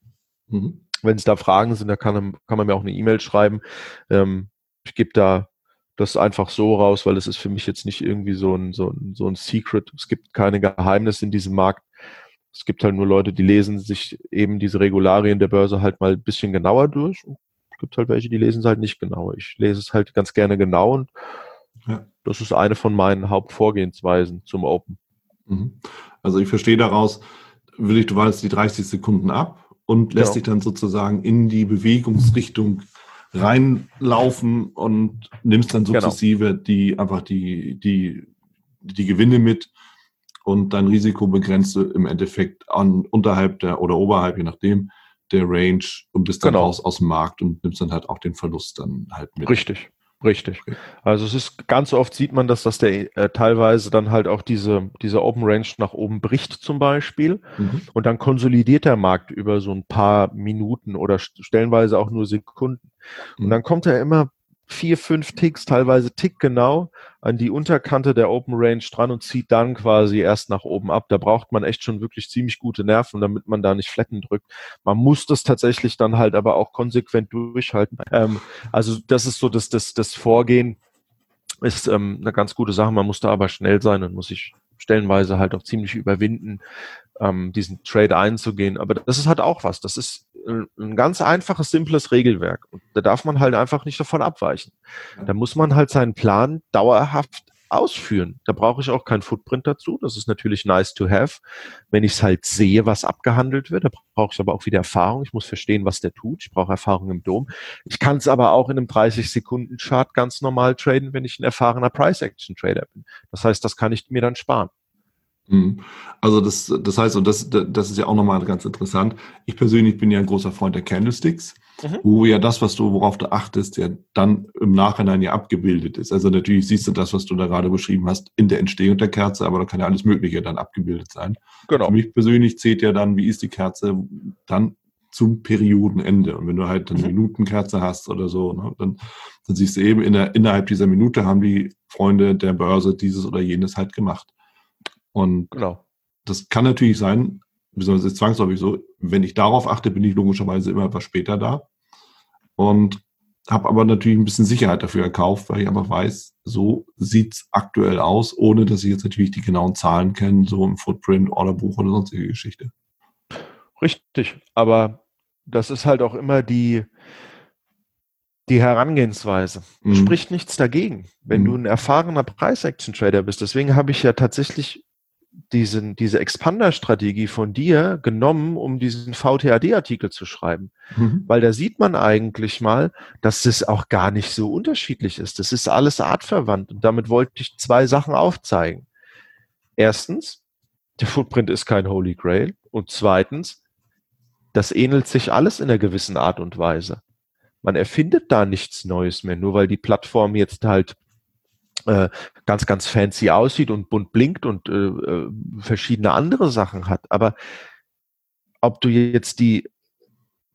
Mhm. Wenn es da Fragen sind, da kann, kann man mir auch eine E-Mail schreiben. Ähm, ich gebe da das einfach so raus, weil es ist für mich jetzt nicht irgendwie so ein, so ein, so ein Secret. Es gibt keine Geheimnisse in diesem Markt. Es gibt halt nur Leute, die lesen sich eben diese Regularien der Börse halt mal ein bisschen genauer durch. Es gibt halt welche, die lesen es halt nicht genau. Ich lese es halt ganz gerne genau und ja. Das ist eine von meinen Hauptvorgehensweisen zum Open. Mhm. Also ich verstehe daraus, will ich, du wartest die 30 Sekunden ab und lässt genau. dich dann sozusagen in die Bewegungsrichtung reinlaufen und nimmst dann genau. sukzessive genau. die einfach die, die, die Gewinne mit und dein Risiko begrenzt du im Endeffekt an unterhalb der oder oberhalb, je nachdem, der Range und bist dann genau. raus aus dem Markt und nimmst dann halt auch den Verlust dann halt mit. Richtig, Richtig. Also es ist ganz oft sieht man, dass das der äh, teilweise dann halt auch diese, diese Open Range nach oben bricht zum Beispiel. Mhm. Und dann konsolidiert der Markt über so ein paar Minuten oder stellenweise auch nur Sekunden. Mhm. Und dann kommt er immer vier, fünf Ticks, teilweise Tick genau an die Unterkante der Open Range dran und zieht dann quasi erst nach oben ab. Da braucht man echt schon wirklich ziemlich gute Nerven, damit man da nicht Flecken drückt. Man muss das tatsächlich dann halt aber auch konsequent durchhalten. Ähm, also das ist so das, das, das Vorgehen ist ähm, eine ganz gute Sache. Man muss da aber schnell sein und muss sich stellenweise halt auch ziemlich überwinden, ähm, diesen Trade einzugehen. Aber das ist halt auch was. Das ist ein ganz einfaches, simples Regelwerk. Und da darf man halt einfach nicht davon abweichen. Da muss man halt seinen Plan dauerhaft ausführen. Da brauche ich auch kein Footprint dazu. Das ist natürlich nice to have. Wenn ich es halt sehe, was abgehandelt wird, da brauche ich aber auch wieder Erfahrung. Ich muss verstehen, was der tut. Ich brauche Erfahrung im Dom. Ich kann es aber auch in einem 30-Sekunden-Chart ganz normal traden, wenn ich ein erfahrener Price-Action-Trader bin. Das heißt, das kann ich mir dann sparen. Mhm. Also das, das heißt, und das, das ist ja auch nochmal ganz interessant. Ich persönlich bin ja ein großer Freund der Candlesticks, mhm. wo ja das, was du, worauf du achtest, ja dann im Nachhinein ja abgebildet ist. Also natürlich siehst du das, was du da gerade beschrieben hast, in der Entstehung der Kerze, aber da kann ja alles Mögliche dann abgebildet sein. Genau. Für mich persönlich zählt ja dann, wie ist die Kerze dann zum Periodenende. Und wenn du halt eine mhm. Minutenkerze hast oder so, ne, dann, dann siehst du eben in der, innerhalb dieser Minute haben die Freunde der Börse dieses oder jenes halt gemacht. Und genau. das kann natürlich sein, besonders ist zwangsläufig so, wenn ich darauf achte, bin ich logischerweise immer etwas später da. Und habe aber natürlich ein bisschen Sicherheit dafür erkauft, weil ich aber weiß, so sieht's aktuell aus, ohne dass ich jetzt natürlich die genauen Zahlen kenne, so im Footprint, Orderbuch oder sonstige Geschichte. Richtig, aber das ist halt auch immer die, die Herangehensweise. Mhm. Spricht nichts dagegen, wenn mhm. du ein erfahrener Preis-Action-Trader bist. Deswegen habe ich ja tatsächlich diesen, diese Expander-Strategie von dir genommen, um diesen VTAD-Artikel zu schreiben. Mhm. Weil da sieht man eigentlich mal, dass es auch gar nicht so unterschiedlich ist. Das ist alles artverwandt. Und damit wollte ich zwei Sachen aufzeigen. Erstens, der Footprint ist kein Holy Grail. Und zweitens, das ähnelt sich alles in einer gewissen Art und Weise. Man erfindet da nichts Neues mehr, nur weil die Plattform jetzt halt äh, ganz, ganz fancy aussieht und bunt blinkt und äh, äh, verschiedene andere Sachen hat. Aber ob du jetzt die,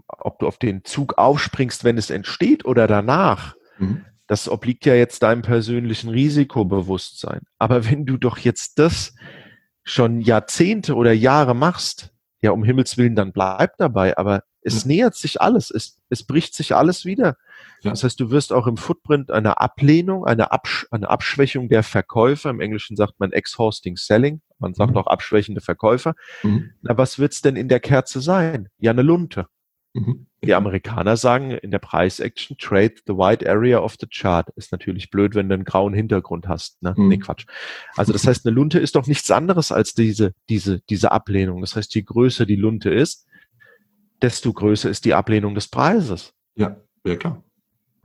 ob du auf den Zug aufspringst, wenn es entsteht oder danach, mhm. das obliegt ja jetzt deinem persönlichen Risikobewusstsein. Aber wenn du doch jetzt das schon Jahrzehnte oder Jahre machst, ja, um Himmels Willen, dann bleib dabei. Aber es ja. nähert sich alles. Es, es bricht sich alles wieder. Ja. Das heißt, du wirst auch im Footprint eine Ablehnung, eine, Absch eine Abschwächung der Verkäufer. Im Englischen sagt man Ex-Hosting Selling. Man sagt mhm. auch abschwächende Verkäufer. Mhm. Na, was wird's denn in der Kerze sein? Ja, eine Lunte. Mhm. Die Amerikaner sagen in der Price-Action, trade the white area of the chart. Ist natürlich blöd, wenn du einen grauen Hintergrund hast. Ne? Mhm. Nee, Quatsch. Also das heißt, eine Lunte ist doch nichts anderes als diese, diese, diese Ablehnung. Das heißt, je größer die Lunte ist, desto größer ist die Ablehnung des Preises. Ja, ja klar.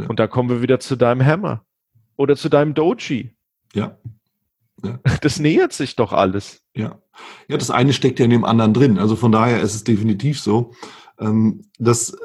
Ja. Und da kommen wir wieder zu deinem Hammer oder zu deinem Doji. Ja. ja. Das nähert sich doch alles. Ja. Ja, das eine steckt ja in dem anderen drin. Also von daher ist es definitiv so. Ähm, dass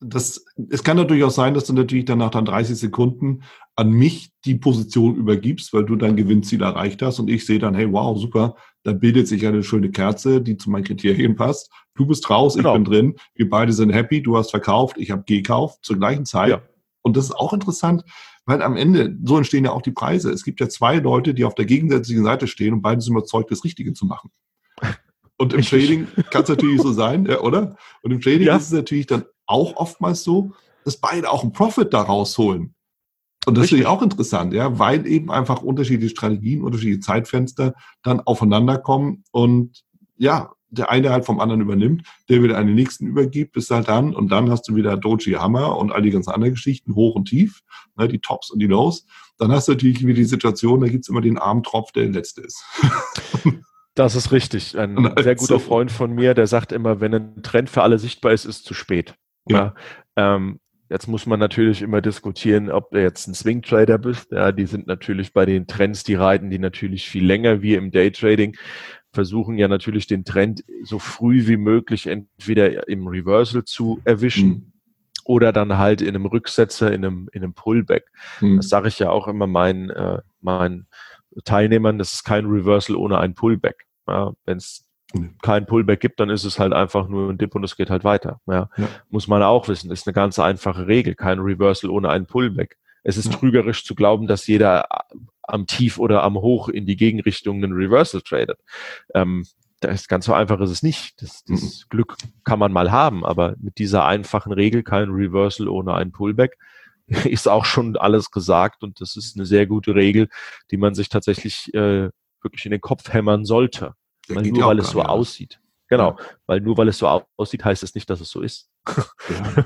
das, es kann natürlich auch sein, dass du natürlich dann nach dann 30 Sekunden an mich die Position übergibst, weil du dein Gewinnziel erreicht hast und ich sehe dann, hey, wow, super, da bildet sich eine schöne Kerze, die zu meinen Kriterien passt. Du bist raus, genau. ich bin drin, wir beide sind happy, du hast verkauft, ich habe gekauft zur gleichen Zeit. Ja. Und das ist auch interessant, weil am Ende, so entstehen ja auch die Preise. Es gibt ja zwei Leute, die auf der gegensätzlichen Seite stehen und beide sind überzeugt, das Richtige zu machen. Und im Trading kann es natürlich so sein, ja, oder? Und im Trading ja. ist es natürlich dann auch oftmals so, dass beide auch einen Profit da rausholen. Und das Richtig. ist natürlich auch interessant, ja, weil eben einfach unterschiedliche Strategien, unterschiedliche Zeitfenster dann aufeinander kommen und ja, der eine halt vom anderen übernimmt, der wieder einen nächsten übergibt, bis halt dann und dann hast du wieder Doji Hammer und all die ganzen anderen Geschichten, hoch und tief, ne, die Tops und die Lows. Dann hast du natürlich wieder die Situation, da gibt's immer den armen Tropf, der letzte ist. Das ist richtig. Ein sehr guter so. Freund von mir, der sagt immer, wenn ein Trend für alle sichtbar ist, ist zu spät. Ja. ja ähm, jetzt muss man natürlich immer diskutieren, ob du jetzt ein Swing Trader bist. Ja, die sind natürlich bei den Trends, die reiten die natürlich viel länger wie im Day Trading versuchen ja natürlich den Trend so früh wie möglich entweder im Reversal zu erwischen mhm. oder dann halt in einem Rücksetzer, in einem, in einem Pullback. Mhm. Das sage ich ja auch immer meinen, äh, meinen Teilnehmern, das ist kein Reversal ohne ein Pullback. Ja, Wenn es mhm. kein Pullback gibt, dann ist es halt einfach nur ein Dip und es geht halt weiter. Ja, ja. Muss man auch wissen, ist eine ganz einfache Regel. Kein Reversal ohne ein Pullback. Es ist ja. trügerisch zu glauben, dass jeder am Tief oder am Hoch in die Gegenrichtung einen Reversal tradet. Ähm, das ganz so einfach ist es nicht. Das, das mhm. Glück kann man mal haben, aber mit dieser einfachen Regel kein Reversal ohne ein Pullback ist auch schon alles gesagt und das ist eine sehr gute Regel, die man sich tatsächlich äh, wirklich in den Kopf hämmern sollte. nur weil es so aussieht. Genau, weil nur weil es so aussieht, heißt es nicht, dass es so ist. Ja,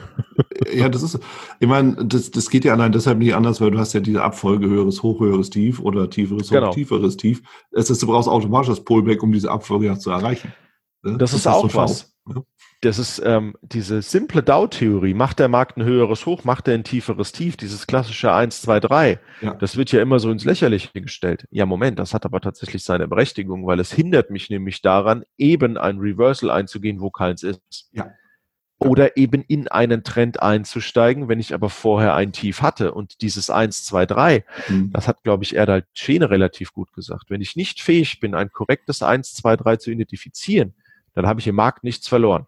ja das ist, ich meine, das, das geht ja allein deshalb nicht anders, weil du hast ja diese Abfolge höheres Hoch, höheres Tief oder tieferes Hoch, genau. tieferes Tief. Es ist, du brauchst automatisch das Pullback, um diese Abfolge ja zu erreichen. Das, das ist, ist auch was. Ja das ist ähm, diese simple Dow-Theorie. Macht der Markt ein höheres Hoch, macht er ein tieferes Tief, dieses klassische 1, 2, 3. Ja. Das wird ja immer so ins Lächerliche gestellt. Ja, Moment, das hat aber tatsächlich seine Berechtigung, weil es hindert mich nämlich daran, eben ein Reversal einzugehen, wo keins ist. Ja. Oder eben in einen Trend einzusteigen, wenn ich aber vorher ein Tief hatte. Und dieses 1, 2, 3, mhm. das hat, glaube ich, Erdal Schene relativ gut gesagt. Wenn ich nicht fähig bin, ein korrektes 1, 2, 3 zu identifizieren, dann habe ich im Markt nichts verloren.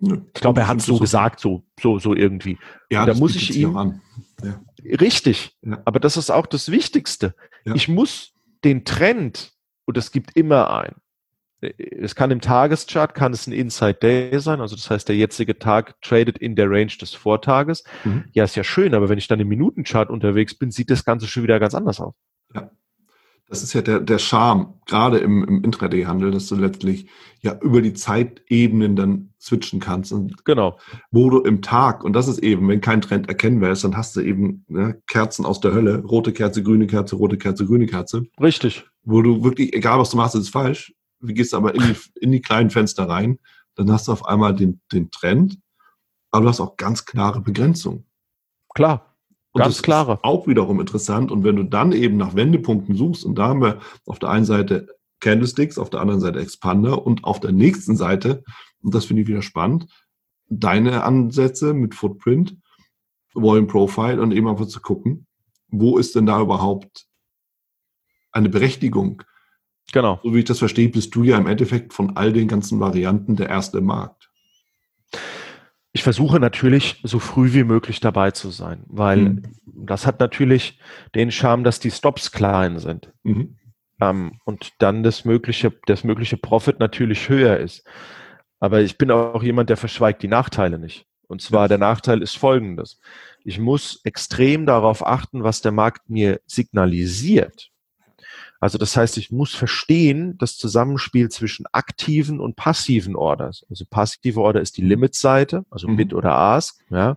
Ich glaube, er hat so gesagt, so, so, so irgendwie. Ja, da muss ich ihm. Ja. Richtig. Ja. Aber das ist auch das Wichtigste. Ja. Ich muss den Trend, und es gibt immer einen. Es kann im Tageschart, kann es ein Inside Day sein, also das heißt, der jetzige Tag tradet in der Range des Vortages. Mhm. Ja, ist ja schön, aber wenn ich dann im Minutenchart unterwegs bin, sieht das Ganze schon wieder ganz anders aus. Ja. Das ist ja der, der Charme, gerade im, im Intraday-Handel, dass du letztlich ja über die Zeitebenen dann switchen kannst. Und genau. Wo du im Tag, und das ist eben, wenn kein Trend erkennbar ist, dann hast du eben ne, Kerzen aus der Hölle, rote Kerze, grüne Kerze, rote Kerze, grüne Kerze. Richtig. Wo du wirklich, egal was du machst, ist falsch. Du gehst aber in die, in die kleinen Fenster rein, dann hast du auf einmal den, den Trend, aber du hast auch ganz klare Begrenzungen. Klar. Und Ganz das klare. Ist auch wiederum interessant. Und wenn du dann eben nach Wendepunkten suchst, und da haben wir auf der einen Seite Candlesticks, auf der anderen Seite Expander und auf der nächsten Seite, und das finde ich wieder spannend, deine Ansätze mit Footprint, Volume Profile und eben einfach zu gucken, wo ist denn da überhaupt eine Berechtigung? Genau. So wie ich das verstehe, bist du ja im Endeffekt von all den ganzen Varianten der erste Markt ich versuche natürlich so früh wie möglich dabei zu sein, weil mhm. das hat natürlich den Charme, dass die Stops klein sind. Mhm. Ähm, und dann das mögliche, das mögliche Profit natürlich höher ist. Aber ich bin auch jemand, der verschweigt die Nachteile nicht. Und zwar der Nachteil ist folgendes. Ich muss extrem darauf achten, was der Markt mir signalisiert. Also das heißt, ich muss verstehen das Zusammenspiel zwischen aktiven und passiven Orders. Also passive Order ist die Limit-Seite, also mhm. Bid oder Ask, ja.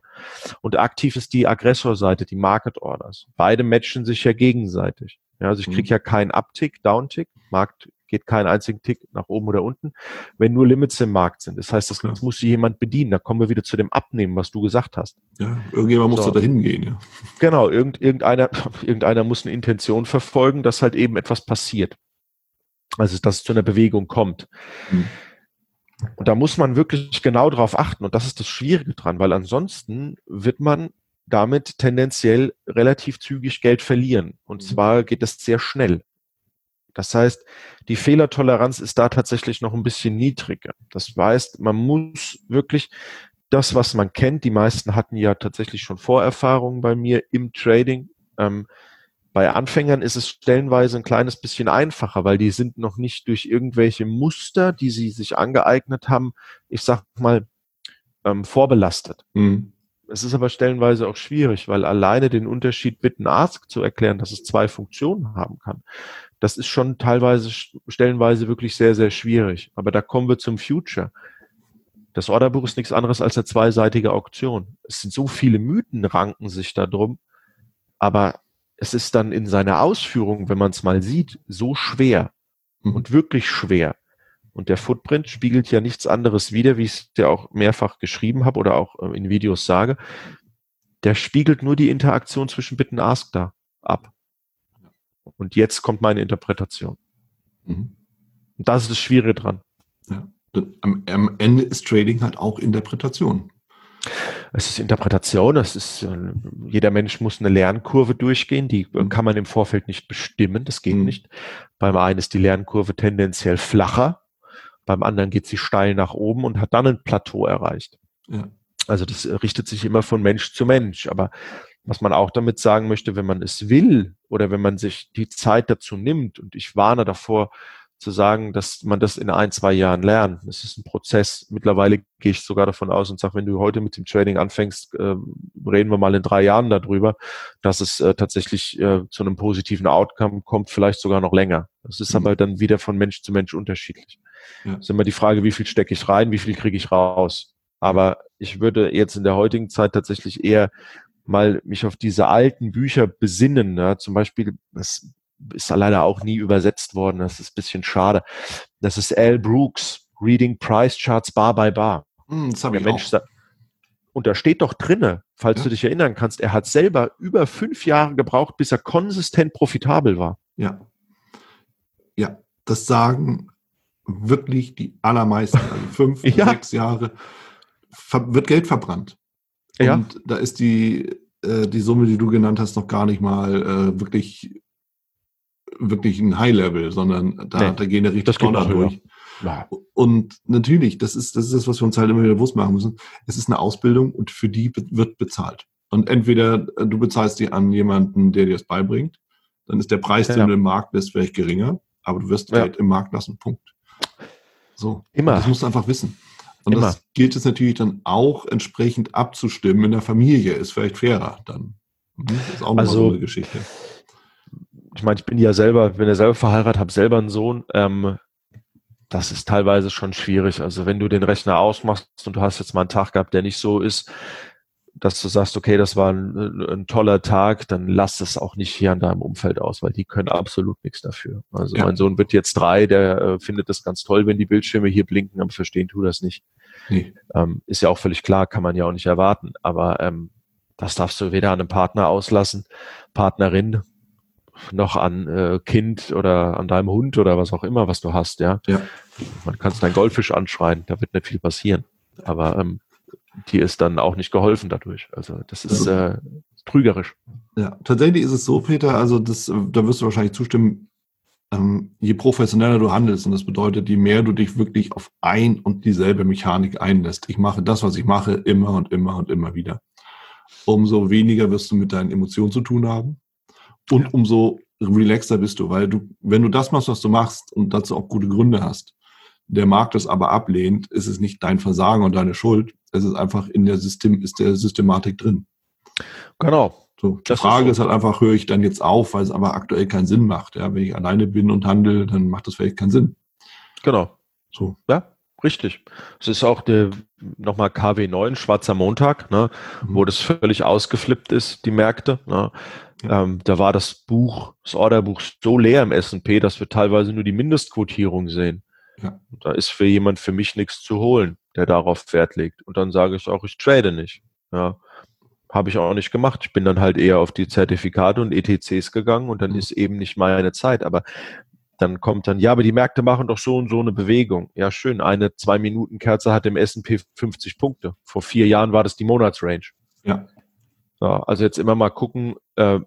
Und aktiv ist die Aggressor-Seite, die Market Orders. Beide matchen sich ja gegenseitig. Ja, also ich kriege mhm. ja keinen Uptick, Downtick. Markt geht keinen einzigen Tick nach oben oder unten, wenn nur Limits im Markt sind. Das heißt, das ja. muss jemand bedienen. Da kommen wir wieder zu dem Abnehmen, was du gesagt hast. Ja, irgendjemand so. muss da dahin gehen, ja. Genau, irgend, irgendeiner, irgendeiner muss eine Intention verfolgen, dass halt eben etwas passiert. Also, dass es zu einer Bewegung kommt. Hm. Und da muss man wirklich genau drauf achten. Und das ist das Schwierige dran, weil ansonsten wird man damit tendenziell relativ zügig Geld verlieren. Und mhm. zwar geht das sehr schnell. Das heißt, die Fehlertoleranz ist da tatsächlich noch ein bisschen niedriger. Das heißt, man muss wirklich das, was man kennt, die meisten hatten ja tatsächlich schon Vorerfahrungen bei mir im Trading. Ähm, bei Anfängern ist es stellenweise ein kleines bisschen einfacher, weil die sind noch nicht durch irgendwelche Muster, die sie sich angeeignet haben, ich sag mal, ähm, vorbelastet. Mhm. Es ist aber stellenweise auch schwierig, weil alleine den Unterschied Bitten Ask zu erklären, dass es zwei Funktionen haben kann, das ist schon teilweise, stellenweise wirklich sehr, sehr schwierig. Aber da kommen wir zum Future. Das Orderbuch ist nichts anderes als eine zweiseitige Auktion. Es sind so viele Mythen, ranken sich da drum. Aber es ist dann in seiner Ausführung, wenn man es mal sieht, so schwer mhm. und wirklich schwer. Und der Footprint spiegelt ja nichts anderes wider, wie ich es ja auch mehrfach geschrieben habe oder auch äh, in Videos sage. Der spiegelt nur die Interaktion zwischen Bit und Ask da ab. Und jetzt kommt meine Interpretation. Mhm. Und das ist das Schwierige dran. Ja. Am, am, Ende ist Trading halt auch Interpretation. Es ist Interpretation, es ist, äh, jeder Mensch muss eine Lernkurve durchgehen, die mhm. kann man im Vorfeld nicht bestimmen, das geht mhm. nicht. Beim einen ist die Lernkurve tendenziell flacher, beim anderen geht sie steil nach oben und hat dann ein Plateau erreicht. Ja. Also das richtet sich immer von Mensch zu Mensch, aber was man auch damit sagen möchte, wenn man es will oder wenn man sich die Zeit dazu nimmt, und ich warne davor, zu sagen, dass man das in ein, zwei Jahren lernt. Das ist ein Prozess. Mittlerweile gehe ich sogar davon aus und sage, wenn du heute mit dem Trading anfängst, äh, reden wir mal in drei Jahren darüber, dass es äh, tatsächlich äh, zu einem positiven Outcome kommt, vielleicht sogar noch länger. Das ist mhm. aber dann wieder von Mensch zu Mensch unterschiedlich. Ja. Das ist immer die Frage, wie viel stecke ich rein, wie viel kriege ich raus. Aber ich würde jetzt in der heutigen Zeit tatsächlich eher mal mich auf diese alten Bücher besinnen. Ja? Zum Beispiel, das ist leider auch nie übersetzt worden. Das ist ein bisschen schade. Das ist Al Brooks, Reading Price Charts Bar by Bar. Hm, das Der Mensch auch. Und da steht doch drinne, falls ja. du dich erinnern kannst, er hat selber über fünf Jahre gebraucht, bis er konsistent profitabel war. Ja. Ja, das sagen wirklich die allermeisten, also fünf, ja. sechs Jahre, wird Geld verbrannt. Ja. Und da ist die, äh, die Summe, die du genannt hast, noch gar nicht mal äh, wirklich wirklich ein High-Level, sondern da, nee, da gehen ja richtig Dollar durch. Ja. Und natürlich, das ist, das ist das, was wir uns halt immer wieder bewusst machen müssen. Es ist eine Ausbildung und für die wird bezahlt. Und entweder äh, du bezahlst die an jemanden, der dir das beibringt, dann ist der Preis, ja. den du im Markt lässt, vielleicht geringer, aber du wirst ja. Geld im Markt lassen. Punkt. So. Immer. das musst du einfach wissen. Und Immer. das gilt es natürlich dann auch entsprechend abzustimmen in der Familie, ist vielleicht fairer dann. Mhm. Das ist auch also, so eine Geschichte ich meine, ich bin ja selber, bin ja selber verheiratet, habe selber einen Sohn. Ähm, das ist teilweise schon schwierig. Also wenn du den Rechner ausmachst und du hast jetzt mal einen Tag gehabt, der nicht so ist, dass du sagst, okay, das war ein, ein toller Tag, dann lass es auch nicht hier an deinem Umfeld aus, weil die können absolut nichts dafür. Also ja. mein Sohn wird jetzt drei, der äh, findet das ganz toll, wenn die Bildschirme hier blinken, aber verstehen tu das nicht. Nee. Ähm, ist ja auch völlig klar, kann man ja auch nicht erwarten. Aber ähm, das darfst du weder an einem Partner auslassen, Partnerin, noch an äh, Kind oder an deinem Hund oder was auch immer, was du hast, ja. ja. Man kann es deinen Goldfisch anschreien, da wird nicht viel passieren. Aber ähm, dir ist dann auch nicht geholfen dadurch. Also das ist äh, trügerisch. Ja, tatsächlich ist es so, Peter, also das, da wirst du wahrscheinlich zustimmen, ähm, je professioneller du handelst, und das bedeutet, je mehr du dich wirklich auf ein und dieselbe Mechanik einlässt. Ich mache das, was ich mache, immer und immer und immer wieder. Umso weniger wirst du mit deinen Emotionen zu tun haben und ja. umso relaxter bist du, weil du, wenn du das machst, was du machst und dazu auch gute Gründe hast, der Markt das aber ablehnt, ist es nicht dein Versagen und deine Schuld. Es ist einfach in der System, ist der Systematik drin. Genau. So, die das Frage ist, so. ist, halt einfach, höre ich dann jetzt auf, weil es aber aktuell keinen Sinn macht. Ja, wenn ich alleine bin und handle, dann macht das vielleicht keinen Sinn. Genau. So. Ja, richtig. Es ist auch der nochmal KW9, Schwarzer Montag, ne, mhm. wo das völlig ausgeflippt ist, die Märkte. Ne. Ähm, da war das Buch, das Orderbuch so leer im S&P, dass wir teilweise nur die Mindestquotierung sehen. Ja. Da ist für jemand für mich nichts zu holen, der darauf Wert legt. Und dann sage ich auch, ich trade nicht. Ja. Habe ich auch nicht gemacht. Ich bin dann halt eher auf die Zertifikate und ETCs gegangen und dann mhm. ist eben nicht meine Zeit. Aber dann kommt dann, ja, aber die Märkte machen doch so und so eine Bewegung. Ja, schön. Eine Zwei-Minuten-Kerze hat im S&P 50 Punkte. Vor vier Jahren war das die Monatsrange. Ja. Ja, also jetzt immer mal gucken, äh,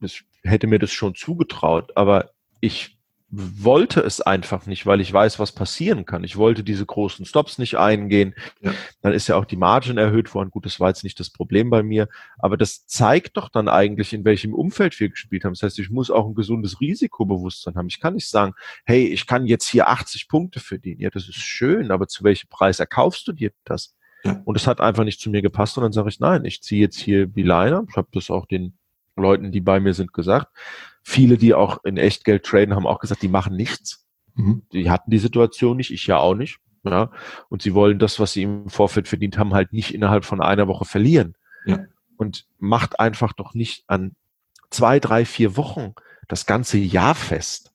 ich hätte mir das schon zugetraut, aber ich wollte es einfach nicht, weil ich weiß, was passieren kann. Ich wollte diese großen Stops nicht eingehen. Ja. Dann ist ja auch die Margin erhöht worden. Gut, das war jetzt nicht das Problem bei mir. Aber das zeigt doch dann eigentlich, in welchem Umfeld wir gespielt haben. Das heißt, ich muss auch ein gesundes Risikobewusstsein haben. Ich kann nicht sagen, hey, ich kann jetzt hier 80 Punkte verdienen. Ja, das ist schön, aber zu welchem Preis erkaufst du dir das? Ja. Und es hat einfach nicht zu mir gepasst und dann sage ich, nein, ich ziehe jetzt hier die Leine. Ich habe das auch den Leuten, die bei mir sind, gesagt. Viele, die auch in Echtgeld traden, haben auch gesagt, die machen nichts. Mhm. Die hatten die Situation nicht, ich ja auch nicht. Ja. Und sie wollen das, was sie im Vorfeld verdient haben, halt nicht innerhalb von einer Woche verlieren. Ja. Und macht einfach doch nicht an zwei, drei, vier Wochen das ganze Jahr fest.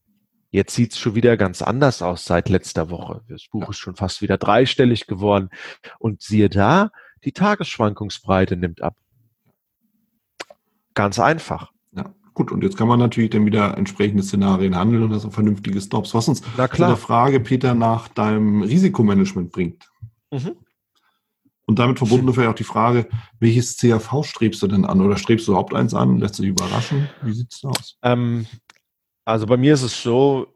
Jetzt sieht's schon wieder ganz anders aus seit letzter Woche. Das Buch ist schon fast wieder dreistellig geworden. Und siehe da, die Tagesschwankungsbreite nimmt ab. Ganz einfach. Ja, gut. Und jetzt kann man natürlich dann wieder entsprechende Szenarien handeln und das auf vernünftige Stops. Was uns Na klar. zu der Frage, Peter, nach deinem Risikomanagement bringt. Mhm. Und damit verbunden vielleicht auch die Frage, welches CAV strebst du denn an? Oder strebst du überhaupt eins an? Lässt du dich überraschen? Wie sieht's da aus? Ähm, also bei mir ist es so,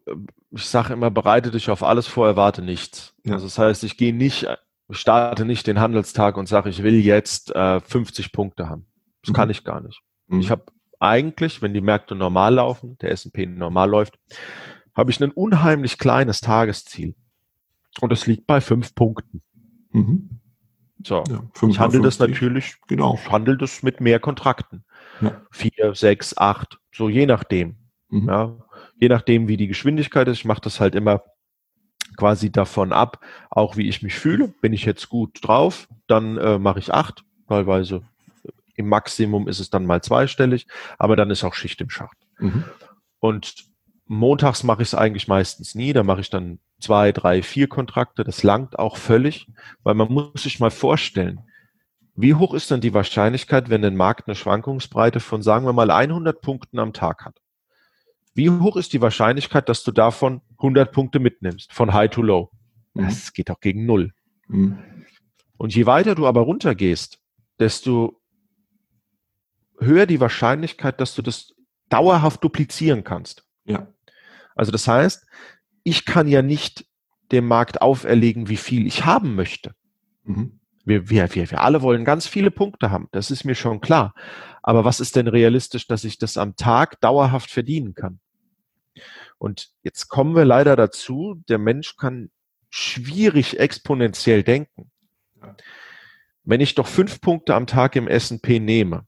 ich sage immer, bereite dich auf alles vor, erwarte nichts. Ja. Also das heißt, ich gehe nicht, ich starte nicht den Handelstag und sage, ich will jetzt äh, 50 Punkte haben. Das mhm. kann ich gar nicht. Mhm. Ich habe eigentlich, wenn die Märkte normal laufen, der S&P normal läuft, habe ich ein unheimlich kleines Tagesziel. Und es liegt bei fünf Punkten. Mhm. So, ja, ich handle das natürlich, genau. ich handle das mit mehr Kontrakten. Ja. Vier, sechs, acht, so je nachdem. Mhm. Ja, je nachdem, wie die Geschwindigkeit ist. Ich mache das halt immer quasi davon ab, auch wie ich mich fühle. Bin ich jetzt gut drauf, dann äh, mache ich acht, teilweise im Maximum ist es dann mal zweistellig, aber dann ist auch Schicht im Schacht. Mhm. Und montags mache ich es eigentlich meistens nie, da mache ich dann zwei, drei, vier Kontrakte, das langt auch völlig, weil man muss sich mal vorstellen, wie hoch ist denn die Wahrscheinlichkeit, wenn ein Markt eine Schwankungsbreite von, sagen wir mal, 100 Punkten am Tag hat? Wie hoch ist die Wahrscheinlichkeit, dass du davon 100 Punkte mitnimmst, von High to Low? Mhm. Das geht auch gegen Null. Mhm. Und je weiter du aber runtergehst, desto höher die Wahrscheinlichkeit, dass du das dauerhaft duplizieren kannst. Ja. Also das heißt, ich kann ja nicht dem Markt auferlegen, wie viel ich haben möchte. Mhm. Wir, wir, wir, wir alle wollen ganz viele Punkte haben, das ist mir schon klar. Aber was ist denn realistisch, dass ich das am Tag dauerhaft verdienen kann? Und jetzt kommen wir leider dazu, der Mensch kann schwierig exponentiell denken. Wenn ich doch fünf Punkte am Tag im S&P nehme,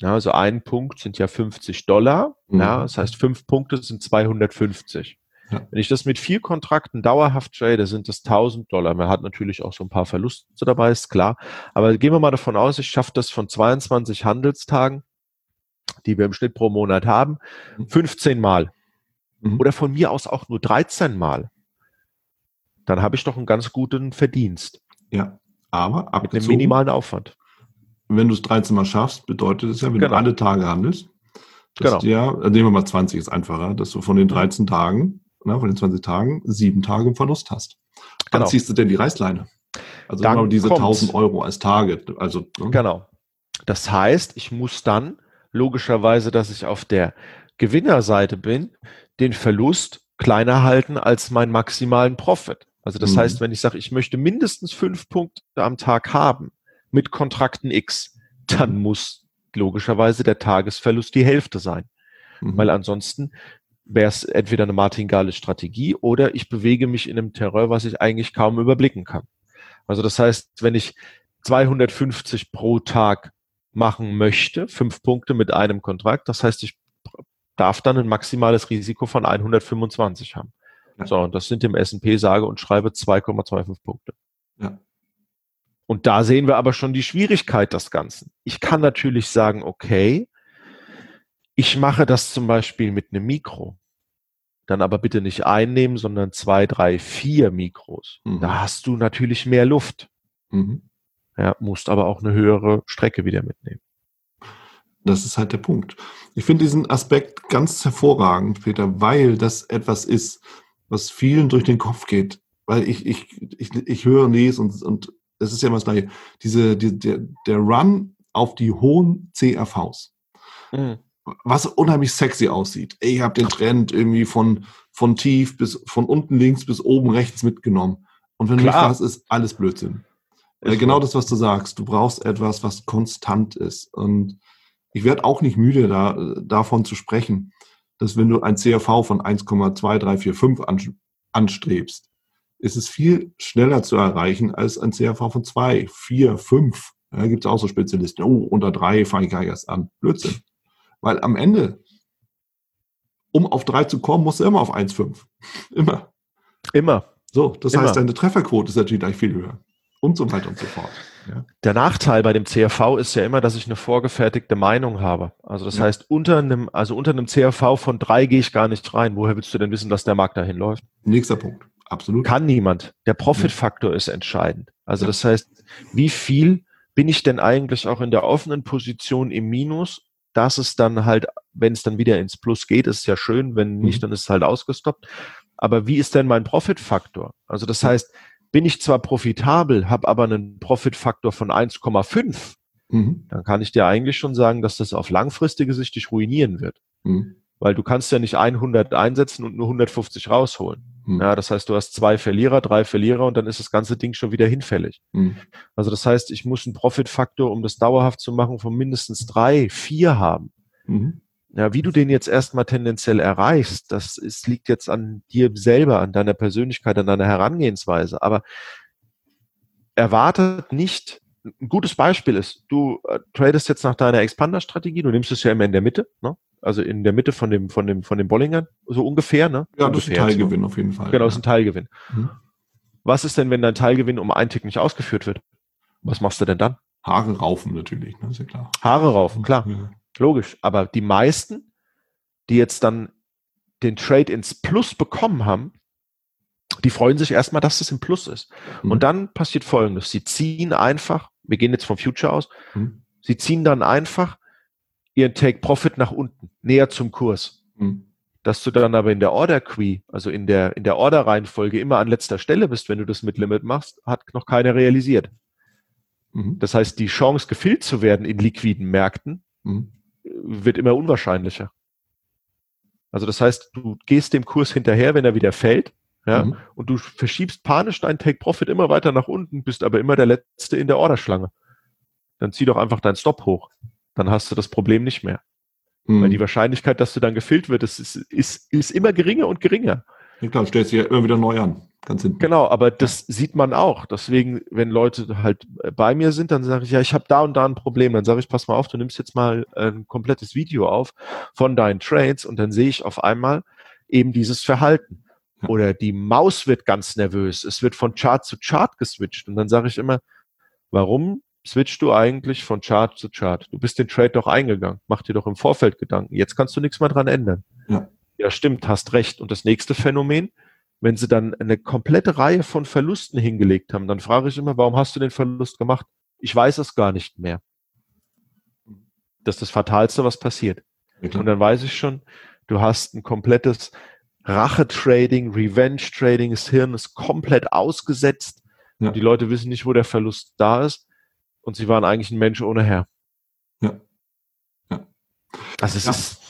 ja, also ein Punkt sind ja 50 Dollar, mhm. ja, das heißt fünf Punkte sind 250. Ja. Wenn ich das mit vier Kontrakten dauerhaft trade, sind das 1000 Dollar. Man hat natürlich auch so ein paar Verluste dabei, ist klar. Aber gehen wir mal davon aus, ich schaffe das von 22 Handelstagen, die wir im Schnitt pro Monat haben, 15 mhm. Mal mhm. oder von mir aus auch nur 13 Mal, dann habe ich doch einen ganz guten Verdienst. Ja, aber mit einem minimalen Aufwand. Wenn du es 13 Mal schaffst, bedeutet es ja, wenn genau. du alle Tage handelst, dass genau. dir, also nehmen wir mal 20 ist einfacher, dass du von den 13 Tagen, na, von den 20 Tagen, sieben Tage im Verlust hast. Dann genau. ziehst du denn die Reißleine. Also dann genau diese kommt's. 1000 Euro als Target. Also, ne? Genau. Das heißt, ich muss dann logischerweise, dass ich auf der Gewinnerseite bin, den Verlust kleiner halten als meinen maximalen Profit. Also das mhm. heißt, wenn ich sage, ich möchte mindestens fünf Punkte am Tag haben mit Kontrakten X, dann muss logischerweise der Tagesverlust die Hälfte sein. Mhm. Weil ansonsten wäre es entweder eine martingale Strategie oder ich bewege mich in einem Terror, was ich eigentlich kaum überblicken kann. Also das heißt, wenn ich 250 pro Tag machen möchte, fünf Punkte mit einem Kontrakt, das heißt, ich darf dann ein maximales Risiko von 125 haben. Ja. So, und das sind im S&P sage und schreibe 2,25 Punkte. Ja. Und da sehen wir aber schon die Schwierigkeit des Ganzen. Ich kann natürlich sagen, okay, ich mache das zum Beispiel mit einem Mikro. Dann aber bitte nicht einnehmen, sondern zwei, drei, vier Mikros. Mhm. Da hast du natürlich mehr Luft. Mhm. Ja, musst aber auch eine höhere Strecke wieder mitnehmen. Das ist halt der Punkt. Ich finde diesen Aspekt ganz hervorragend, Peter, weil das etwas ist, was vielen durch den Kopf geht. Weil ich, ich, ich, ich höre, lese und, und es ist ja immer das Gleiche. Diese, die, der, der Run auf die hohen CRVs. Mhm. Was unheimlich sexy aussieht. Ich habe den Trend irgendwie von, von tief bis von unten links bis oben rechts mitgenommen. Und wenn Klar. du mich fragst, ist alles Blödsinn. Ist genau das, was du sagst. Du brauchst etwas, was konstant ist. Und ich werde auch nicht müde, da, davon zu sprechen, dass wenn du ein CRV von 1,2345 an, anstrebst, ist es viel schneller zu erreichen als ein CRV von 2, 4, 5. Da gibt es auch so Spezialisten. Oh, unter 3 fange ich gar nicht erst an. Blödsinn. Weil am Ende, um auf 3 zu kommen, musst du immer auf 1,5. Immer. Immer. So, das immer. heißt, deine Trefferquote ist natürlich gleich viel höher. Und so weiter und so fort. Ja. Der Nachteil bei dem CRV ist ja immer, dass ich eine vorgefertigte Meinung habe. Also das ja. heißt, unter einem, also unter einem CRV von drei gehe ich gar nicht rein. Woher willst du denn wissen, dass der Markt dahin läuft? Nächster Punkt. Absolut. Kann niemand. Der Profitfaktor ja. ist entscheidend. Also das heißt, wie viel bin ich denn eigentlich auch in der offenen Position im Minus, dass es dann halt, wenn es dann wieder ins Plus geht, ist ja schön, wenn nicht, mhm. dann ist es halt ausgestoppt. Aber wie ist denn mein Profitfaktor? Also das heißt, bin ich zwar profitabel, habe aber einen Profitfaktor von 1,5, mhm. dann kann ich dir eigentlich schon sagen, dass das auf langfristige Sicht dich ruinieren wird. Mhm. Weil du kannst ja nicht 100 einsetzen und nur 150 rausholen. Mhm. Ja, das heißt, du hast zwei Verlierer, drei Verlierer und dann ist das ganze Ding schon wieder hinfällig. Mhm. Also das heißt, ich muss einen Profitfaktor, um das dauerhaft zu machen, von mindestens drei, vier haben. Mhm. Ja, wie du den jetzt erstmal tendenziell erreichst, das ist, liegt jetzt an dir selber, an deiner Persönlichkeit, an deiner Herangehensweise. Aber erwartet nicht, ein gutes Beispiel ist, du äh, tradest jetzt nach deiner Expander-Strategie, du nimmst es ja immer in der Mitte, ne? also in der Mitte von dem, von dem, von dem Bollinger, so ungefähr, ne? Ja, das ist ein Teilgewinn auf jeden Fall. Genau, das ist ein Teilgewinn. Mhm. Was ist denn, wenn dein Teilgewinn um einen Tick nicht ausgeführt wird? Was machst du denn dann? Haare raufen natürlich, ne? ist ja klar. Haare raufen, klar. Ja. Logisch. Aber die meisten, die jetzt dann den Trade ins Plus bekommen haben, die freuen sich erstmal, dass es im Plus ist. Mhm. Und dann passiert Folgendes. Sie ziehen einfach, wir gehen jetzt vom Future aus, mhm. sie ziehen dann einfach ihren Take Profit nach unten, näher zum Kurs. Mhm. Dass du dann aber in der Order Queue, also in der, in der Order Reihenfolge immer an letzter Stelle bist, wenn du das mit Limit machst, hat noch keiner realisiert. Mhm. Das heißt, die Chance, gefüllt zu werden in liquiden Märkten, mhm. Wird immer unwahrscheinlicher. Also das heißt, du gehst dem Kurs hinterher, wenn er wieder fällt, ja, mhm. und du verschiebst panisch deinen Take Profit immer weiter nach unten, bist aber immer der Letzte in der Orderschlange. Dann zieh doch einfach deinen Stop hoch. Dann hast du das Problem nicht mehr. Mhm. Weil die Wahrscheinlichkeit, dass du dann gefüllt wird, ist, ist, ist, ist immer geringer und geringer. Ja klar, stellst dich ja immer wieder neu an. Ganz hinten. Genau, aber das sieht man auch. Deswegen, wenn Leute halt bei mir sind, dann sage ich, ja, ich habe da und da ein Problem. Dann sage ich, pass mal auf, du nimmst jetzt mal ein komplettes Video auf von deinen Trades und dann sehe ich auf einmal eben dieses Verhalten. Oder die Maus wird ganz nervös. Es wird von Chart zu Chart geswitcht. Und dann sage ich immer, warum switchst du eigentlich von Chart zu Chart? Du bist den Trade doch eingegangen. Mach dir doch im Vorfeld Gedanken. Jetzt kannst du nichts mehr dran ändern. Ja. ja, stimmt, hast recht. Und das nächste Phänomen, wenn sie dann eine komplette Reihe von Verlusten hingelegt haben, dann frage ich immer, warum hast du den Verlust gemacht? Ich weiß es gar nicht mehr. Das ist das Fatalste, was passiert. Ja, und dann weiß ich schon, du hast ein komplettes Rache-Trading, Revenge-Trading, das Hirn ist komplett ausgesetzt. Ja. Und die Leute wissen nicht, wo der Verlust da ist. Und sie waren eigentlich ein Mensch ohne Herr. Ja. ja. Also es ja. ist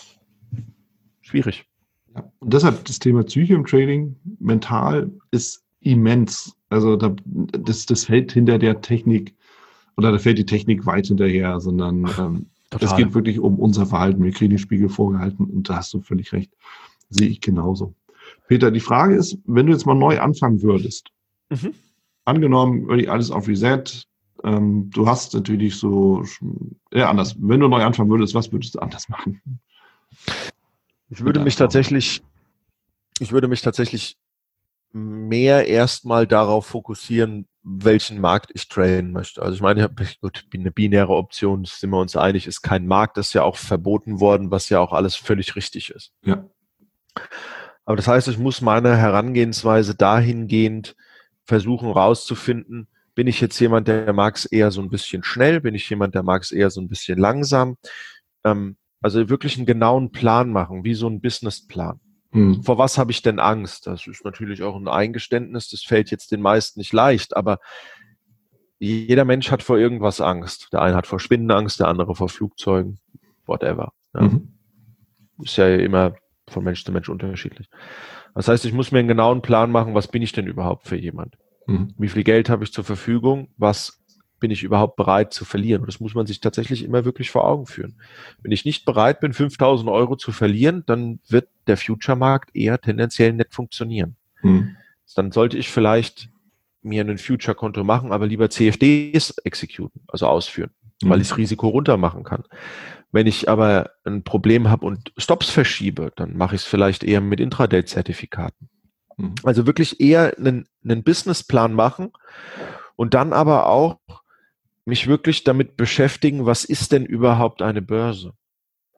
schwierig. Ja. Und deshalb das Thema Psyche im Trading, mental, ist immens. Also da, das, das fällt hinter der Technik oder da fällt die Technik weit hinterher, sondern ähm, es geht wirklich um unser Verhalten. Wir kriegen den Spiegel vorgehalten und da hast du völlig recht. Sehe ich genauso. Peter, die Frage ist, wenn du jetzt mal neu anfangen würdest, mhm. angenommen, würde ich alles auf Reset, ähm, du hast natürlich so, ja, anders. Wenn du neu anfangen würdest, was würdest du anders machen? Ich würde mich tatsächlich, ich würde mich tatsächlich mehr erstmal darauf fokussieren, welchen Markt ich traden möchte. Also ich meine, gut, eine binäre Option, sind wir uns einig, ist kein Markt, das ist ja auch verboten worden, was ja auch alles völlig richtig ist. Ja. Aber das heißt, ich muss meine Herangehensweise dahingehend versuchen rauszufinden, bin ich jetzt jemand, der mag es eher so ein bisschen schnell, bin ich jemand, der mag es eher so ein bisschen langsam, ähm, also wirklich einen genauen Plan machen, wie so ein Businessplan. Hm. Vor was habe ich denn Angst? Das ist natürlich auch ein Eingeständnis, das fällt jetzt den meisten nicht leicht, aber jeder Mensch hat vor irgendwas Angst. Der eine hat vor Spinnen Angst, der andere vor Flugzeugen, whatever. Ja. Mhm. Ist ja immer von Mensch zu Mensch unterschiedlich. Das heißt, ich muss mir einen genauen Plan machen, was bin ich denn überhaupt für jemand? Mhm. Wie viel Geld habe ich zur Verfügung? Was bin ich überhaupt bereit zu verlieren? Und das muss man sich tatsächlich immer wirklich vor Augen führen. Wenn ich nicht bereit bin, 5000 Euro zu verlieren, dann wird der Future-Markt eher tendenziell nicht funktionieren. Hm. Dann sollte ich vielleicht mir ein Future-Konto machen, aber lieber CFDs exekuten, also ausführen, hm. weil ich das Risiko runter machen kann. Wenn ich aber ein Problem habe und Stops verschiebe, dann mache ich es vielleicht eher mit Intraday-Zertifikaten. Hm. Also wirklich eher einen, einen Businessplan machen und dann aber auch mich wirklich damit beschäftigen, was ist denn überhaupt eine Börse?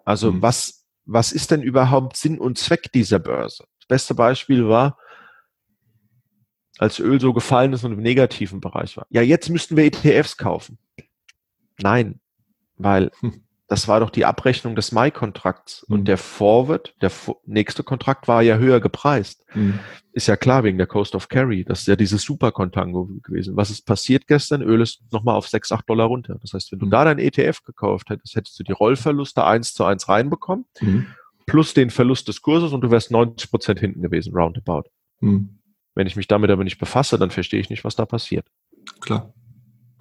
Also mhm. was, was ist denn überhaupt Sinn und Zweck dieser Börse? Das beste Beispiel war, als Öl so gefallen ist und im negativen Bereich war. Ja, jetzt müssten wir ETFs kaufen. Nein, weil hm. Das war doch die Abrechnung des Mai-Kontrakts. Mhm. Und der Forward, der nächste Kontrakt war ja höher gepreist. Mhm. Ist ja klar wegen der Coast of Carry. Das ist ja dieses Super-Contango gewesen. Was ist passiert gestern? Öl ist nochmal auf 6, 8 Dollar runter. Das heißt, wenn du mhm. da dein ETF gekauft hättest, hättest du die Rollverluste eins zu eins reinbekommen, mhm. plus den Verlust des Kurses und du wärst 90 Prozent hinten gewesen, roundabout. Mhm. Wenn ich mich damit aber nicht befasse, dann verstehe ich nicht, was da passiert. Klar.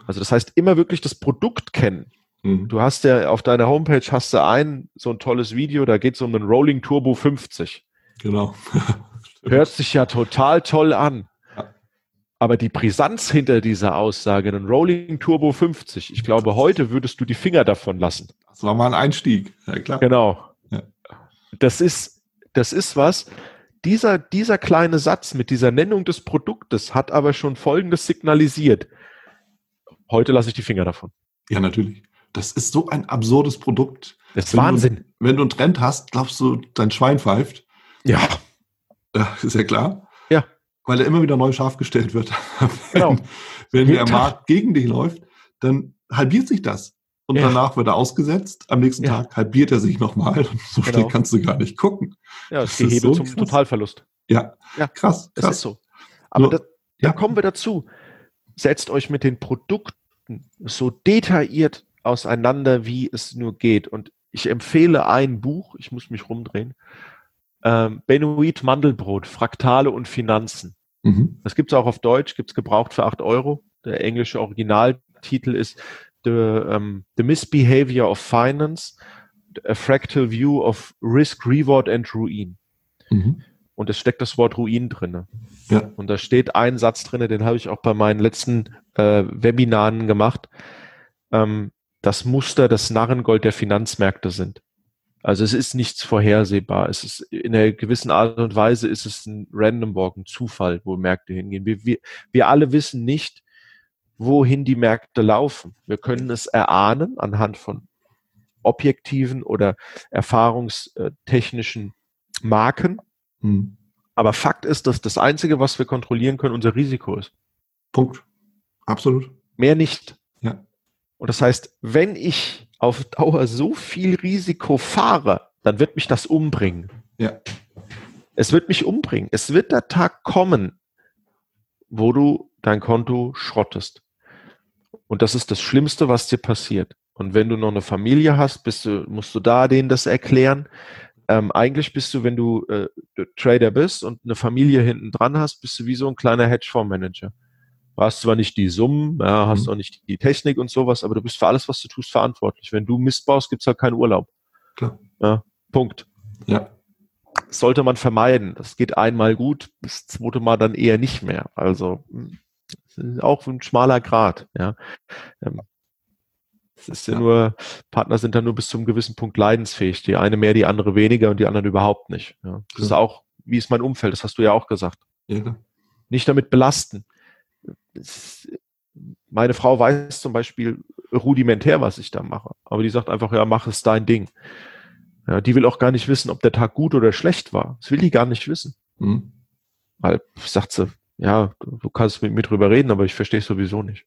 Also das heißt, immer wirklich das Produkt kennen Mhm. Du hast ja auf deiner Homepage hast du ein so ein tolles Video, da geht es um einen Rolling Turbo 50. Genau. Hört sich ja total toll an. Aber die Brisanz hinter dieser Aussage, ein Rolling Turbo 50, ich glaube, heute würdest du die Finger davon lassen. Das war mal ein Einstieg, ja klar. Genau. Ja. Das ist, das ist was. Dieser, dieser kleine Satz mit dieser Nennung des Produktes hat aber schon Folgendes signalisiert. Heute lasse ich die Finger davon. Ja, natürlich. Das ist so ein absurdes Produkt. Das ist wenn Wahnsinn. Du, wenn du einen Trend hast, glaubst du, dein Schwein pfeift. Ja. ja ist ja klar weil er immer wieder neu scharf gestellt wird. Genau. wenn, wenn der Markt gegen dich läuft, dann halbiert sich das. Und ja. danach wird er ausgesetzt. Am nächsten ja. Tag halbiert er sich nochmal. Und so genau. schnell kannst du gar nicht gucken. Ja, das, das ist Gehebe so zum krass. Totalverlust. Ja, ja krass. krass. Das ist so. Aber Nur, da, da kommen wir dazu. Setzt euch mit den Produkten so detailliert auseinander, wie es nur geht. Und ich empfehle ein Buch, ich muss mich rumdrehen, ähm, Benoit Mandelbrot, Fraktale und Finanzen. Mhm. Das gibt's auch auf Deutsch, gibt's gebraucht für acht Euro. Der englische Originaltitel ist The, um, ähm, The Misbehavior of Finance, A Fractal View of Risk, Reward and Ruin. Mhm. Und es steckt das Wort Ruin drinne. Ja. Und da steht ein Satz drinne, den habe ich auch bei meinen letzten äh, Webinaren gemacht. Ähm, das Muster das Narrengold der Finanzmärkte sind. Also es ist nichts vorhersehbar. Es ist in einer gewissen Art und Weise ist es ein Random Walk, ein Zufall, wo Märkte hingehen. Wir, wir, wir alle wissen nicht, wohin die Märkte laufen. Wir können es erahnen anhand von objektiven oder erfahrungstechnischen Marken. Hm. Aber Fakt ist, dass das Einzige, was wir kontrollieren können, unser Risiko ist. Punkt. Absolut. Mehr nicht. Und das heißt, wenn ich auf Dauer so viel Risiko fahre, dann wird mich das umbringen. Ja. Es wird mich umbringen. Es wird der Tag kommen, wo du dein Konto schrottest. Und das ist das Schlimmste, was dir passiert. Und wenn du noch eine Familie hast, bist du, musst du da denen das erklären. Ähm, eigentlich bist du, wenn du äh, Trader bist und eine Familie hinten dran hast, bist du wie so ein kleiner Hedgefondsmanager. Du hast zwar nicht die Summen, ja, hast mhm. auch nicht die Technik und sowas, aber du bist für alles, was du tust, verantwortlich. Wenn du Mist baust, gibt es halt keinen Urlaub. Klar. Ja, Punkt. Ja. Sollte man vermeiden. Das geht einmal gut, das zweite Mal dann eher nicht mehr. Also auch ein schmaler Grad. Ja. Ähm, es ist ja, ja, nur, Partner sind dann nur bis zum gewissen Punkt leidensfähig. Die eine mehr, die andere weniger und die anderen überhaupt nicht. Ja. Das ja. ist auch, wie ist mein Umfeld, das hast du ja auch gesagt. Nicht damit belasten meine Frau weiß zum Beispiel rudimentär, was ich da mache. Aber die sagt einfach, ja, mach es dein Ding. Ja, die will auch gar nicht wissen, ob der Tag gut oder schlecht war. Das will die gar nicht wissen. Mhm. Weil, sagt sie, ja, du kannst mit mir drüber reden, aber ich verstehe es sowieso nicht.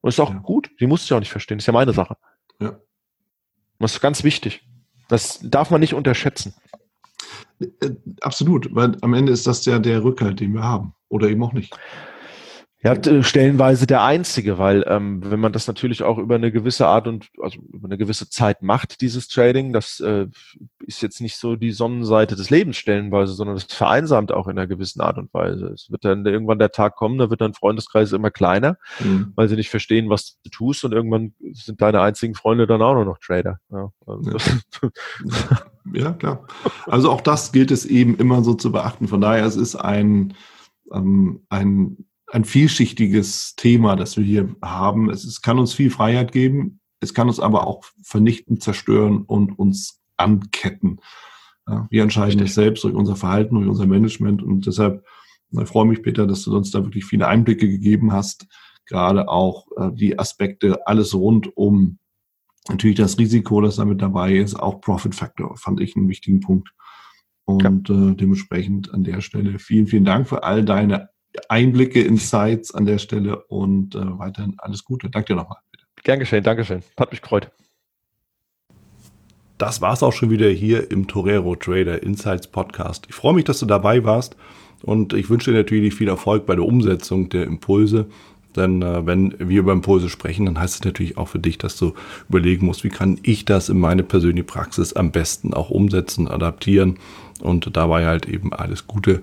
Und ist auch ja. gut. Die muss es ja auch nicht verstehen. Das ist ja meine Sache. Ja. Das ist ganz wichtig. Das darf man nicht unterschätzen. Äh, absolut, weil am Ende ist das ja der Rückhalt, den wir haben. Oder eben auch nicht. Ja, äh, stellenweise der einzige, weil ähm, wenn man das natürlich auch über eine gewisse Art und also über eine gewisse Zeit macht, dieses Trading, das äh, ist jetzt nicht so die Sonnenseite des Lebens stellenweise, sondern das vereinsamt auch in einer gewissen Art und Weise. Es wird dann irgendwann der Tag kommen, da wird dein Freundeskreis immer kleiner, mhm. weil sie nicht verstehen, was du tust und irgendwann sind deine einzigen Freunde dann auch nur noch Trader. Ja, also ja. ja klar. Also auch das gilt es eben immer so zu beachten. Von daher, es ist ein, ähm, ein ein vielschichtiges Thema, das wir hier haben. Es, es kann uns viel Freiheit geben, es kann uns aber auch vernichten, zerstören und uns anketten. Ja, wir entscheiden das selbst durch unser Verhalten, durch unser Management und deshalb ich freue mich, Peter, dass du uns da wirklich viele Einblicke gegeben hast, gerade auch äh, die Aspekte, alles rund um natürlich das Risiko, das damit dabei ist, auch Profit Factor, fand ich einen wichtigen Punkt. Und ja. äh, dementsprechend an der Stelle vielen, vielen Dank für all deine Einblicke, Insights an der Stelle und äh, weiterhin alles Gute. Danke dir nochmal. Gern geschehen, Dankeschön. Hat mich gefreut. Das war's auch schon wieder hier im Torero Trader Insights Podcast. Ich freue mich, dass du dabei warst und ich wünsche dir natürlich viel Erfolg bei der Umsetzung der Impulse. Denn äh, wenn wir über Impulse sprechen, dann heißt es natürlich auch für dich, dass du überlegen musst, wie kann ich das in meine persönliche Praxis am besten auch umsetzen, adaptieren und dabei halt eben alles Gute